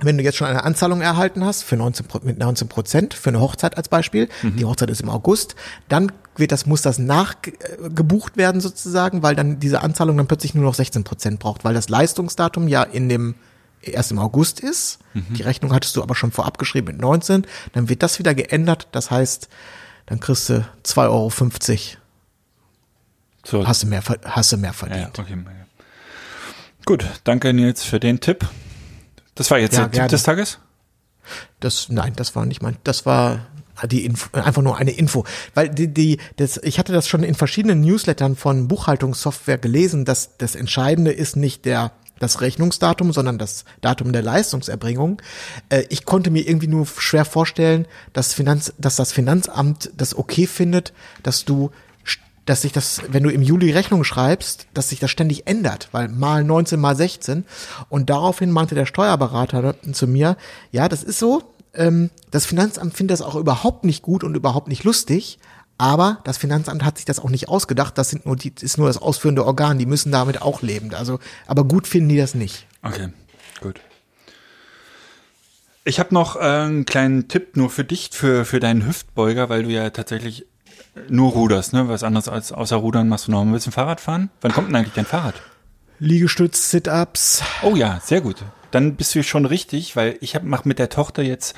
Wenn du jetzt schon eine Anzahlung erhalten hast für 19, Pro- mit 19 Prozent für eine Hochzeit als Beispiel, die Hochzeit ist im August, dann wird das, muss das nachgebucht werden sozusagen, weil dann diese Anzahlung dann plötzlich nur noch 16 Prozent braucht, weil das Leistungsdatum ja in dem erst im August ist. Die Rechnung hattest du aber schon vorab geschrieben mit 19. Dann wird das wieder geändert. Das heißt, dann kriegst du 2,50 Euro. So, Hast du mehr, hast du mehr ja, verdient. okay. Gut, danke Nils für den Tipp. Das war jetzt Ja, der Tipp gerne. des Tages? Das, nein, das war nicht mein, das war die Info, einfach nur eine Info, weil die, die, das, ich hatte das schon in verschiedenen Newslettern von Buchhaltungssoftware gelesen, dass das Entscheidende ist nicht der das Rechnungsdatum, sondern das Datum der Leistungserbringung. Äh, ich konnte mir irgendwie nur schwer vorstellen, dass Finanz, dass das Finanzamt das okay findet, dass du dass sich das, wenn du im Juli Rechnung schreibst, dass sich das ständig ändert, weil mal 19, mal 16. Und daraufhin meinte der Steuerberater zu mir, ja, das ist so, ähm, das Finanzamt findet das auch überhaupt nicht gut und überhaupt nicht lustig, aber das Finanzamt hat sich das auch nicht ausgedacht, das sind nur die, ist nur das ausführende Organ, die müssen damit auch leben. Also, aber gut finden die das nicht. Okay, gut. Ich habe noch äh, einen kleinen Tipp nur für dich, für, für deinen Hüftbeuger, weil du ja tatsächlich nur ruderst, ne? Was anderes als außer Rudern machst du noch ein bisschen Fahrrad fahren? Wann kommt denn eigentlich dein Fahrrad? Liegestütz, Sit-Ups. Oh ja, sehr gut. Dann bist du schon richtig, weil ich hab, mach mit der Tochter jetzt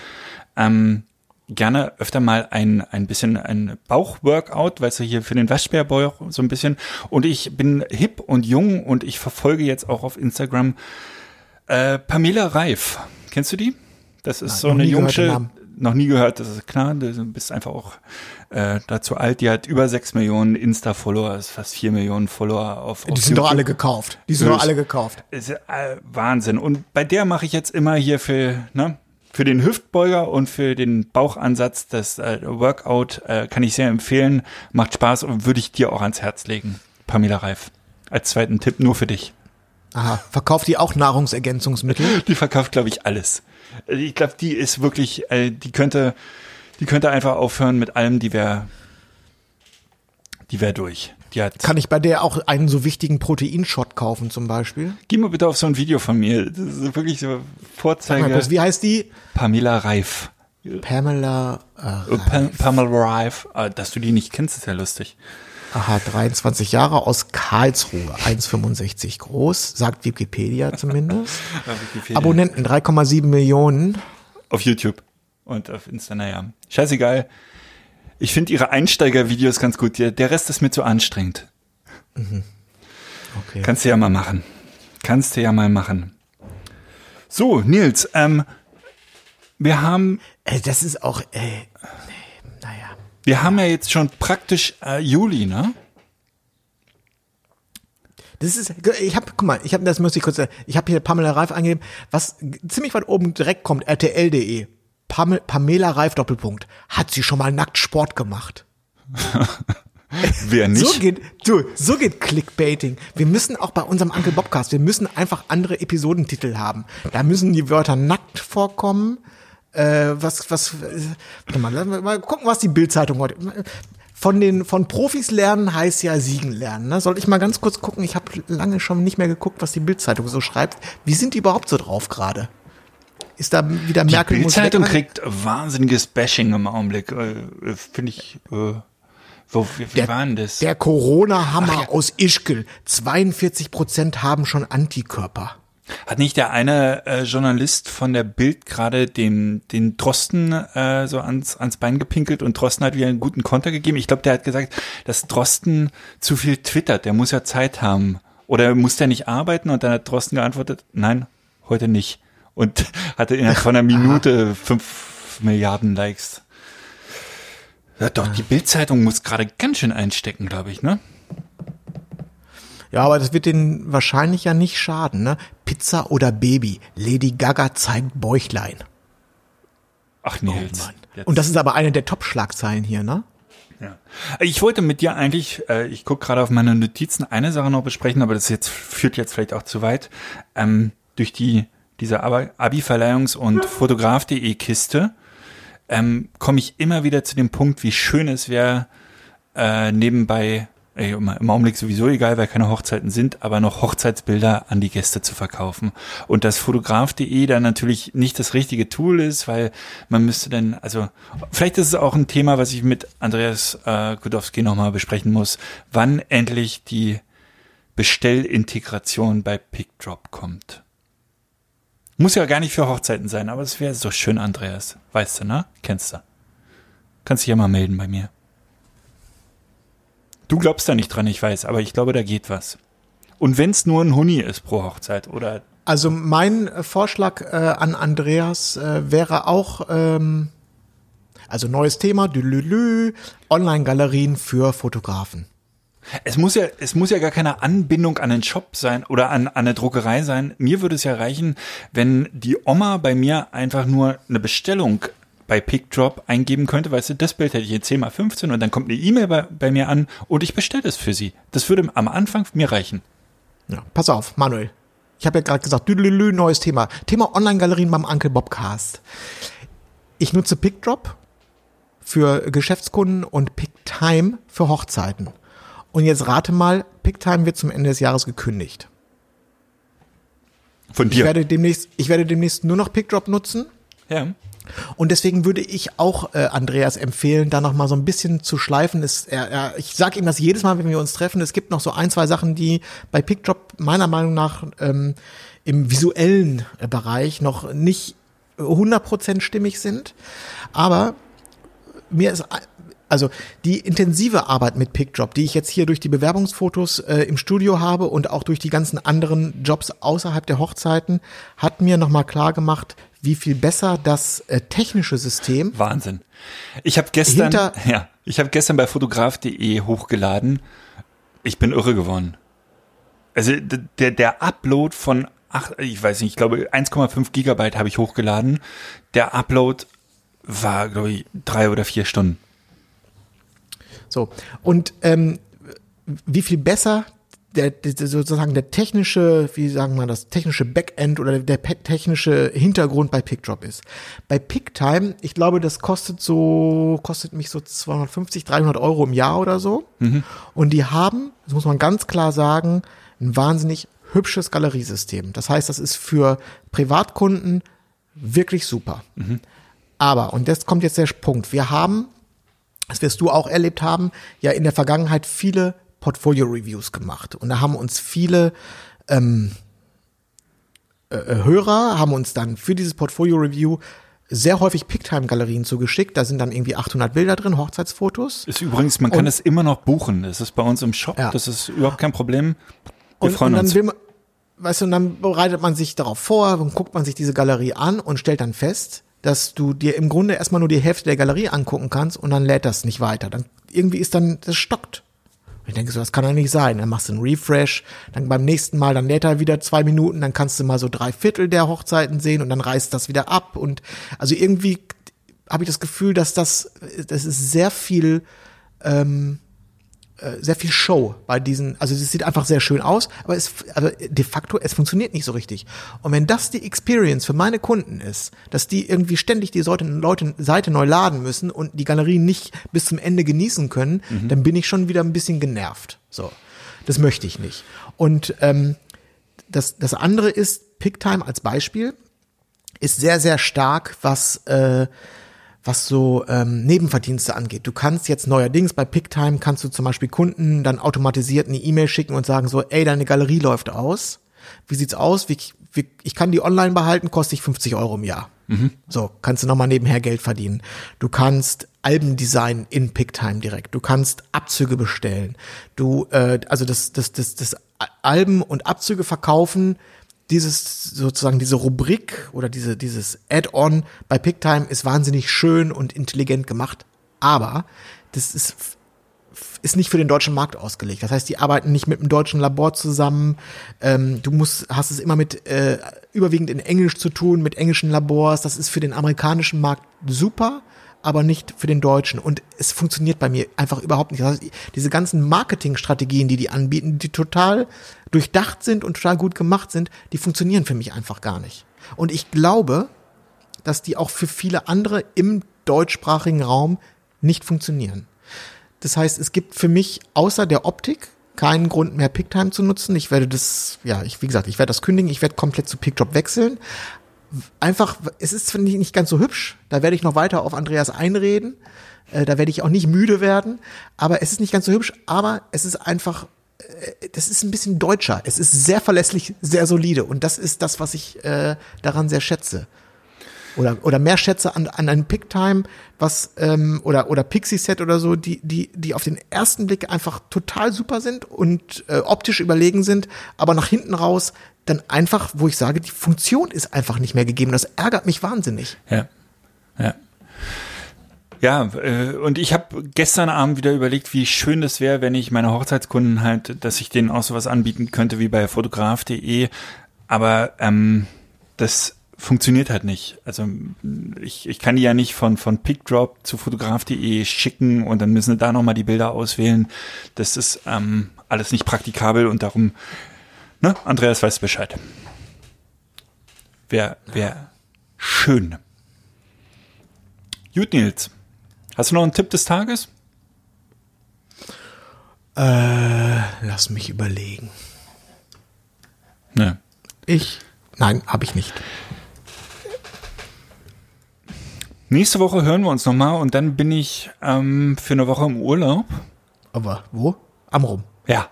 ähm, gerne öfter mal ein, ein bisschen ein Bauchworkout, weißt du, hier für den Waschbärbauch so ein bisschen. Und ich bin hip und jung und ich verfolge jetzt auch auf Instagram äh, Pamela Reif. Kennst du die? Das ist so noch eine jungsche, Namen. noch nie gehört, das ist klar, du bist einfach auch äh, dazu alt. Die hat über sechs Millionen Insta-Follower, ist fast vier Millionen Follower auf, auf Die sind doch YouTube. alle gekauft. Die sind doch alle gekauft. Ist äh, Wahnsinn. Und bei der mache ich jetzt immer hier für, ne, für den Hüftbeuger und für den Bauchansatz das äh, Workout äh, kann ich sehr empfehlen. Macht Spaß und würde ich dir auch ans Herz legen. Pamela Reif. Als zweiten Tipp nur für dich. Aha, verkauft die auch Nahrungsergänzungsmittel? Die verkauft, glaube ich, alles. Ich glaube, die ist wirklich, äh, die könnte, die könnte einfach aufhören mit allem, die wäre, die wäre durch. Hat, Kann ich bei der auch einen so wichtigen Proteinshot kaufen zum Beispiel? geh mal bitte auf so ein Video von mir. Das ist wirklich so mal Vorzeige. kurz, wie heißt die? Pamela Reif. Pamela. Äh, Äh, Pam Pamela Reif. Äh, Dass du die nicht kennst, ist ja lustig. Aha, 23 Jahre aus Karlsruhe, 1,65 groß, sagt Wikipedia zumindest. Wikipedia. Abonnenten 3,7 Millionen. Auf YouTube und auf Insta, naja. Scheißegal. Ich finde ihre Einsteiger-Videos ganz gut. Der, Rest ist mir zu anstrengend. Okay. Kannst du ja mal machen. Kannst du ja mal machen. So, Nils, ähm, wir haben, Ey, das ist auch, ey, nee, naja. wir haben ja jetzt schon praktisch äh, Juli, ne? Das ist, ich habe, guck mal, ich habe, das muss ich kurz, ich habe hier Pamela Reif eingegeben, was ziemlich weit oben direkt kommt, rtl.de. Pam Pamela Reif Doppelpunkt. Hat sie schon mal nackt Sport gemacht? Wer nicht? So geht, du, so geht Clickbaiting. Wir müssen auch bei unserem Uncle Bobcast, wir müssen einfach andere Episodentitel haben. Da müssen die Wörter nackt vorkommen. Äh, was, was, äh, warte mal, lass mal, mal gucken, was die Bildzeitung heute. Von den, von Profis lernen heißt ja siegen lernen. Ne? Soll ich mal ganz kurz gucken? Ich habe lange schon nicht mehr geguckt, was die Bildzeitung so schreibt. Wie sind die überhaupt so drauf gerade? Ist da wieder Die Merkel Bildzeitung weg? kriegt wahnsinniges Bashing im Augenblick. Äh, äh, Finde ich, äh, wo, wie, wie Der- war denn das? Der Corona-Hammer aus Ischgl. 42 Prozent haben schon Antikörper. Hat nicht der eine äh, Journalist von der Bild gerade den, den Drosten äh, so ans, ans Bein gepinkelt und Drosten hat wieder einen guten Konter gegeben? Ich glaube, der hat gesagt, dass Drosten zu viel twittert, der muss ja Zeit haben. Oder muss der nicht arbeiten? Und dann hat Drosten geantwortet, nein, heute nicht. Und hatte innerhalb von einer Minute fünf Milliarden Likes. Ja, doch, die Bildzeitung muss gerade ganz schön einstecken, glaube ich, ne? Ja, aber das wird denen wahrscheinlich ja nicht schaden, ne? Pizza oder Baby. Lady Gaga zeigt Bäuchlein. Ach, Nils. jetzt- Und das ist aber eine der Top-Schlagzeilen hier, ne? Ja. Ich wollte mit dir eigentlich, äh, ich gucke gerade auf meine Notizen, eine Sache noch besprechen, aber das jetzt führt jetzt vielleicht auch zu weit. Ähm, durch die diese Abi- Abi-Verleihungs- und Fotograf.de Kiste ähm, komme ich immer wieder zu dem Punkt, wie schön es wäre, äh, nebenbei, äh, im Augenblick sowieso egal, weil keine Hochzeiten sind, aber noch Hochzeitsbilder an die Gäste zu verkaufen. Und dass Fotograf.de dann natürlich nicht das richtige Tool ist, weil man müsste dann, also vielleicht ist es auch ein Thema, was ich mit Andreas äh, Gudowski nochmal besprechen muss, wann endlich die Bestellintegration bei PickDrop kommt. Muss ja gar nicht für Hochzeiten sein, aber es wäre so schön, Andreas. Weißt du, ne? Kennst du. Kannst dich ja mal melden bei mir. Du glaubst da nicht dran, ich weiß, aber ich glaube, da geht was. Und wenn es nur ein Huni ist pro Hochzeit oder Also mein Vorschlag äh, an Andreas äh, wäre auch, ähm, also neues Thema, Online-Galerien für Fotografen. Es muss ja, es muss ja gar keine Anbindung an den Shop sein oder an, an eine Druckerei sein. Mir würde es ja reichen, wenn die Oma bei mir einfach nur eine Bestellung bei PickDrop eingeben könnte, weißt du, das Bild hätte ich in 10 mal 15 und dann kommt eine E-Mail bei, bei mir an und ich bestelle es für sie. Das würde am Anfang mir reichen. Ja, pass auf, Manuel. Ich habe ja gerade gesagt, düdelülü, neues Thema. Thema Online-Galerien beim Uncle Bobcast. Ich nutze PickDrop für Geschäftskunden und PickTime für Hochzeiten. Und jetzt rate mal, PickTime wird zum Ende des Jahres gekündigt. Von Ich dir. werde demnächst, ich werde demnächst nur noch PickDrop nutzen. ja. Und deswegen würde ich auch äh, Andreas empfehlen, da noch mal so ein bisschen zu schleifen. Es, er, er, ich sage ihm das jedes Mal, wenn wir uns treffen. Es gibt noch so ein, zwei Sachen, die bei PickDrop meiner Meinung nach ähm, im visuellen äh, Bereich noch nicht 100% stimmig sind. Aber mir ist also die intensive Arbeit mit PickDrop, die ich jetzt hier durch die Bewerbungsfotos äh, im Studio habe und auch durch die ganzen anderen Jobs außerhalb der Hochzeiten, hat mir nochmal klar gemacht, wie viel besser das äh, technische System Wahnsinn. Ich habe gestern, ja, ich habe gestern bei fotograf.de hochgeladen. Ich bin irre geworden. Also der der Upload von ach, ich weiß nicht, ich glaube 1,5 Gigabyte habe ich hochgeladen. Der Upload war glaube ich drei oder vier Stunden. So. Und ähm, wie viel besser der, der sozusagen der technische, wie sagen wir das, technische Backend oder der technische Hintergrund bei PickDrop ist. Bei PickTime, ich glaube, das kostet so, kostet mich so 250, 300 Euro im Jahr oder so. Und die haben, das muss man ganz klar sagen, ein wahnsinnig hübsches Galeriesystem. Das heißt, das ist für Privatkunden wirklich super. Aber, und das kommt jetzt der Punkt, wir haben das wirst du auch erlebt haben, ja in der Vergangenheit viele Portfolio-Reviews gemacht. Und da haben uns viele ähm, äh, Hörer, haben uns dann für dieses Portfolio-Review sehr häufig Picktime-Galerien zugeschickt. Da sind dann irgendwie 800 Bilder drin, Hochzeitsfotos. Ist übrigens, man kann Und- es immer noch buchen. Das ist bei uns im Shop. Ja. Das ist überhaupt kein Problem. Wir Und, freuen und dann uns. will man, weißt du, und dann bereitet man sich darauf vor und guckt man sich diese Galerie an und stellt dann fest, dass du dir im Grunde erstmal nur die Hälfte der Galerie angucken kannst und dann lädt das nicht weiter. Dann irgendwie ist dann, das stockt. Und ich denke so, das kann doch nicht sein. Dann machst du einen Refresh, dann beim nächsten Mal, dann lädt er wieder zwei Minuten, dann kannst du mal so drei Viertel der Hochzeiten sehen und dann reißt das wieder ab. Und also irgendwie habe ich das Gefühl, dass das, das ist sehr viel, ähm, äh, sehr viel Show bei diesen, also es sieht einfach sehr schön aus, aber es, aber de facto, es funktioniert nicht so richtig. Und wenn das die Experience für meine Kunden ist, dass die irgendwie ständig die Leute, Leute Seite neu laden müssen und die Galerie nicht bis zum Ende genießen können, dann bin ich schon wieder ein bisschen genervt. So, das möchte ich nicht. Und ähm, das, das andere ist, Picktime als Beispiel ist sehr, sehr stark, was, äh, was so ähm, Nebenverdienste angeht. Du kannst jetzt neuerdings bei Picktime kannst du zum Beispiel Kunden dann automatisiert eine E-Mail schicken und sagen so, ey, deine Galerie läuft aus. Wie sieht's aus? Wie, wie, ich kann die online behalten, kostet ich 50 Euro im Jahr. So, kannst du nochmal nebenher Geld verdienen. Du kannst Alben designen in Picktime direkt. Du kannst Abzüge bestellen. Du, äh, also das, das, das, das Alben und Abzüge verkaufen, dieses sozusagen diese Rubrik oder diese dieses Add-on bei Picktime ist wahnsinnig schön und intelligent gemacht, aber das ist ist nicht für den deutschen Markt ausgelegt. Das heißt, die arbeiten nicht mit einem deutschen Labor zusammen. Ähm, du musst, hast es immer mit äh, überwiegend in Englisch zu tun, mit englischen Labors. Das ist für den amerikanischen Markt super, aber nicht für den deutschen. Und es funktioniert bei mir einfach überhaupt nicht. Das heißt, diese ganzen Marketingstrategien, die die anbieten, die total durchdacht sind und total gut gemacht sind, die funktionieren für mich einfach gar nicht. Und ich glaube, dass die auch für viele andere im deutschsprachigen Raum nicht funktionieren. Das heißt, es gibt für mich außer der Optik keinen Grund mehr Picktime zu nutzen. Ich werde das, ja, ich, wie gesagt, ich werde das kündigen, ich werde komplett zu PickDrop wechseln. Einfach, es ist finde ich nicht ganz so hübsch. Da werde ich noch weiter auf Andreas einreden. Äh, da werde ich auch nicht müde werden. Aber es ist nicht ganz so hübsch, aber es ist einfach, äh, das ist ein bisschen deutscher. Es ist sehr verlässlich, sehr solide. Und das ist das, was ich äh, daran sehr schätze oder oder mehr schätze an an einem Picktime, was ähm, oder oder Pixie Set oder so, die die die auf den ersten Blick einfach total super sind und äh, optisch überlegen sind, aber nach hinten raus dann einfach, wo ich sage, die Funktion ist einfach nicht mehr gegeben. Das ärgert mich wahnsinnig. Ja. Ja. Ja, äh, und ich habe gestern Abend wieder überlegt, wie schön das wäre, wenn ich meine Hochzeitskunden halt, dass ich denen auch sowas anbieten könnte wie bei fotograf.de. Aber ähm, das funktioniert halt nicht. Also ich, ich kann die ja nicht von, von PickDrop zu fotograf.de schicken und dann müssen sie da nochmal die Bilder auswählen. Das ist ähm, alles nicht praktikabel und darum, ne, Andreas weiß Bescheid. Wäre wär schön. Gut, Nils. Hast du noch einen Tipp des Tages? Äh, lass mich überlegen. Ne. Ich nein, habe ich nicht. Nächste Woche hören wir uns nochmal und dann bin ich ähm, für eine Woche im Urlaub. Aber wo? Amrum. Ja.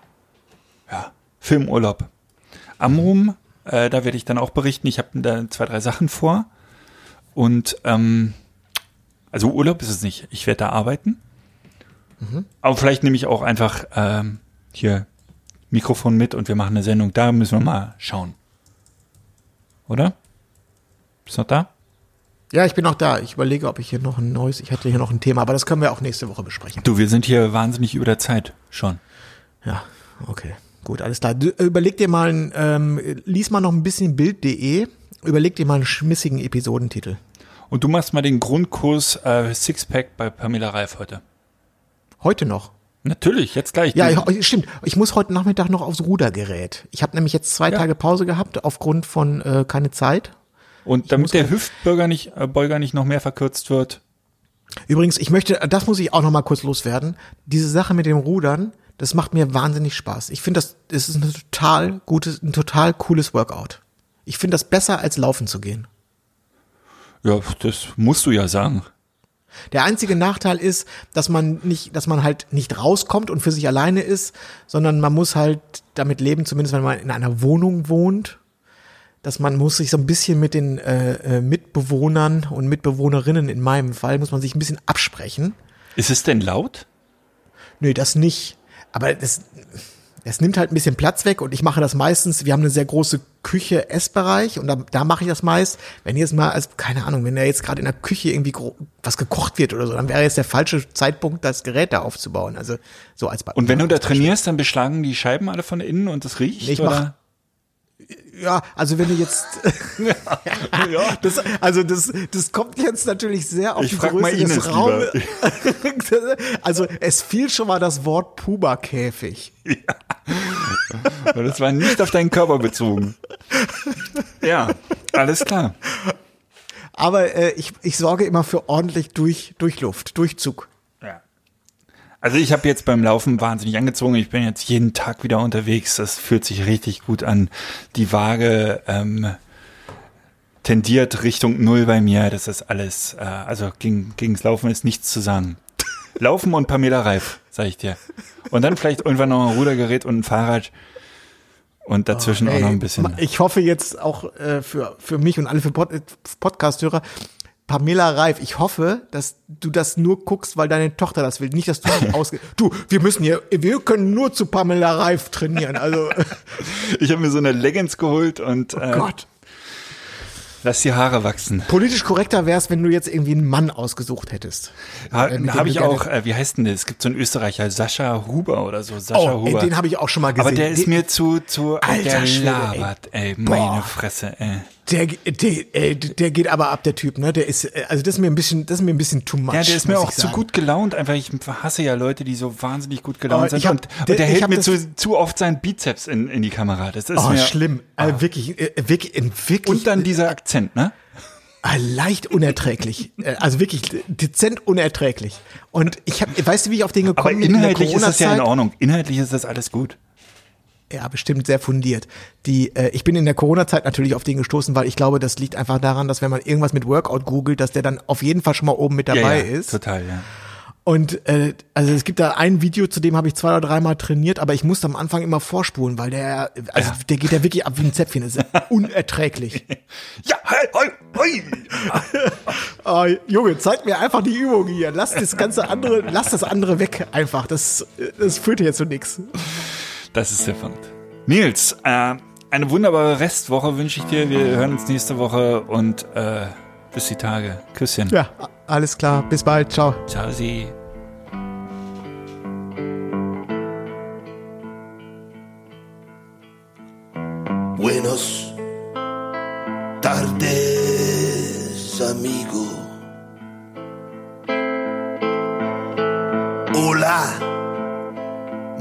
Ja. Filmurlaub. Amrum, äh, da werde ich dann auch berichten. Ich habe da zwei, drei Sachen vor. Und ähm, also Urlaub ist es nicht. Ich werde da arbeiten. Aber vielleicht nehme ich auch einfach ähm, hier Mikrofon mit und wir machen eine Sendung. Da müssen wir mal schauen. Oder? Bist du noch da? Ja, ich bin auch da. Ich überlege, ob ich hier noch ein neues, ich hatte hier noch ein Thema, aber das können wir auch nächste Woche besprechen. Du, wir sind hier wahnsinnig über der Zeit schon. Ja, okay. Gut, alles klar. Du, äh, überleg dir mal, ein, ähm, lies mal noch ein bisschen Bild.de, überleg dir mal einen schmissigen Episodentitel. Und du machst mal den Grundkurs äh, Sixpack bei Pamela Reif heute. Heute noch. Natürlich, jetzt gleich. Ja, ich, stimmt. Ich muss heute Nachmittag noch aufs Rudergerät. Ich habe nämlich jetzt zwei Ja. Tage Pause gehabt aufgrund von äh, keine Zeit. Und damit der Hüftbürger nicht, äh, Beuger nicht noch mehr verkürzt wird. Übrigens, ich möchte, das muss ich auch noch mal kurz loswerden. Diese Sache mit dem Rudern, das macht mir wahnsinnig Spaß. Ich finde das, das ist ein total gutes, ein total cooles Workout. Ich finde das besser als laufen zu gehen. Ja, das musst du ja sagen. Der einzige Nachteil ist, dass man nicht, dass man halt nicht rauskommt und für sich alleine ist, sondern man muss halt damit leben, zumindest wenn man in einer Wohnung wohnt, dass man muss sich so ein bisschen mit den äh, äh, Mitbewohnern und Mitbewohnerinnen in meinem Fall muss man sich ein bisschen absprechen. Ist es denn laut? Nö, das nicht. Aber das, das nimmt halt ein bisschen Platz weg und ich mache das meistens, wir haben eine sehr große Küche, Essbereich und da, da mache ich das meist. Wenn jetzt mal, als, keine Ahnung, wenn da jetzt gerade in der Küche irgendwie was gekocht wird oder so, dann wäre jetzt der falsche Zeitpunkt, das Gerät da aufzubauen. Also so als Be- Und wenn du da Beispiel. trainierst, dann beschlagen die Scheiben alle von innen und es riecht? Ich oder? mach- Ja, also wenn du jetzt, das, also das, das kommt jetzt natürlich sehr auf Ich die Größe des Raumes. also es fiel schon mal das Wort Puba-Käfig. Aber das war nicht auf deinen Körper bezogen. Ja, alles klar. Aber äh, ich, ich sorge immer für ordentlich durch, Durchluft, Durchzug. Also ich habe jetzt beim Laufen wahnsinnig angezogen. Ich bin jetzt jeden Tag wieder unterwegs. Das fühlt sich richtig gut an. Die Waage ähm, tendiert Richtung Null bei mir. Das ist alles. Äh, also gegen, gegens Laufen ist nichts zu sagen. Laufen und Pamela Reif, sag ich dir. Und dann vielleicht irgendwann noch ein Rudergerät und ein Fahrrad. Und dazwischen auch Ey, noch ein bisschen. Ich hoffe jetzt auch äh, für, für mich und alle für Pod Podcast-Hörer, Pamela Reif, ich hoffe, dass du das nur guckst, weil deine Tochter das will. Nicht, dass du dich ausge... Du, wir müssen hier, wir können nur zu Pamela Reif trainieren. Also, Ich habe mir so eine Leggings geholt und äh, Oh Gott. lass die Haare wachsen. Politisch korrekter wär's, wenn du jetzt irgendwie einen Mann ausgesucht hättest. Ha, Äh, habe ich auch, äh, wie heißt denn der? Es gibt so einen Österreicher, Sascha Huber oder so. Sascha Oh, ey, Huber. den habe ich auch schon mal gesehen. Aber der ist mir zu, zu, Alter der ey. labert, ey. Meine Boah. Fresse, ey. Der, der, ey, der geht aber ab, der Typ, ne? Der ist, äh, also das ist mir ein bisschen, das ist mir ein bisschen too much. Ja, der ist mir auch zu gut gelaunt. Einfach, ich hasse ja Leute, die so wahnsinnig gut gelaunt Oh, sind. hab- und, der- und der hält mir zu, zu oft seinen Bizeps in, in die Kamera. Das ist Oh, mir, schlimm. Also wirklich, äh, wirklich, äh, wirklich. Und dann dieser Akzent, ne? Ah, leicht unerträglich. Äh, Also wirklich dezent unerträglich. Und ich habe, weißt du, wie ich auf den gekommen bin in inhaltlich ist das ja in? Ordnung. Inhaltlich ist das alles gut. Ja, bestimmt sehr fundiert. Die, äh, ich bin in der Corona-Zeit natürlich auf den gestoßen, weil ich glaube, das liegt einfach daran, dass wenn man irgendwas mit Workout googelt, dass der dann auf jeden Fall schon mal oben mit dabei ja, ja, ist. Total, ja. Und äh, also es gibt da ein Video, zu dem habe ich zwei oder dreimal trainiert, aber ich musste am Anfang immer vorspulen, weil der, also der geht ja wirklich ab wie ein Zäpfchen. Das ist unerträglich. Ja, hey, hey. Oh, Junge, zeig mir einfach die Übung hier. Lass das ganze andere, lass das andere weg einfach. Das, das führt jetzt zu nichts. Das ist der Punkt. Nils, äh, eine wunderbare Restwoche wünsche ich dir. Wir hören uns nächste Woche und äh, bis die Tage. Küsschen. Ja, alles klar. Bis bald. Ciao. Ciao, Sie. Buenos tardes, amigo. Hola,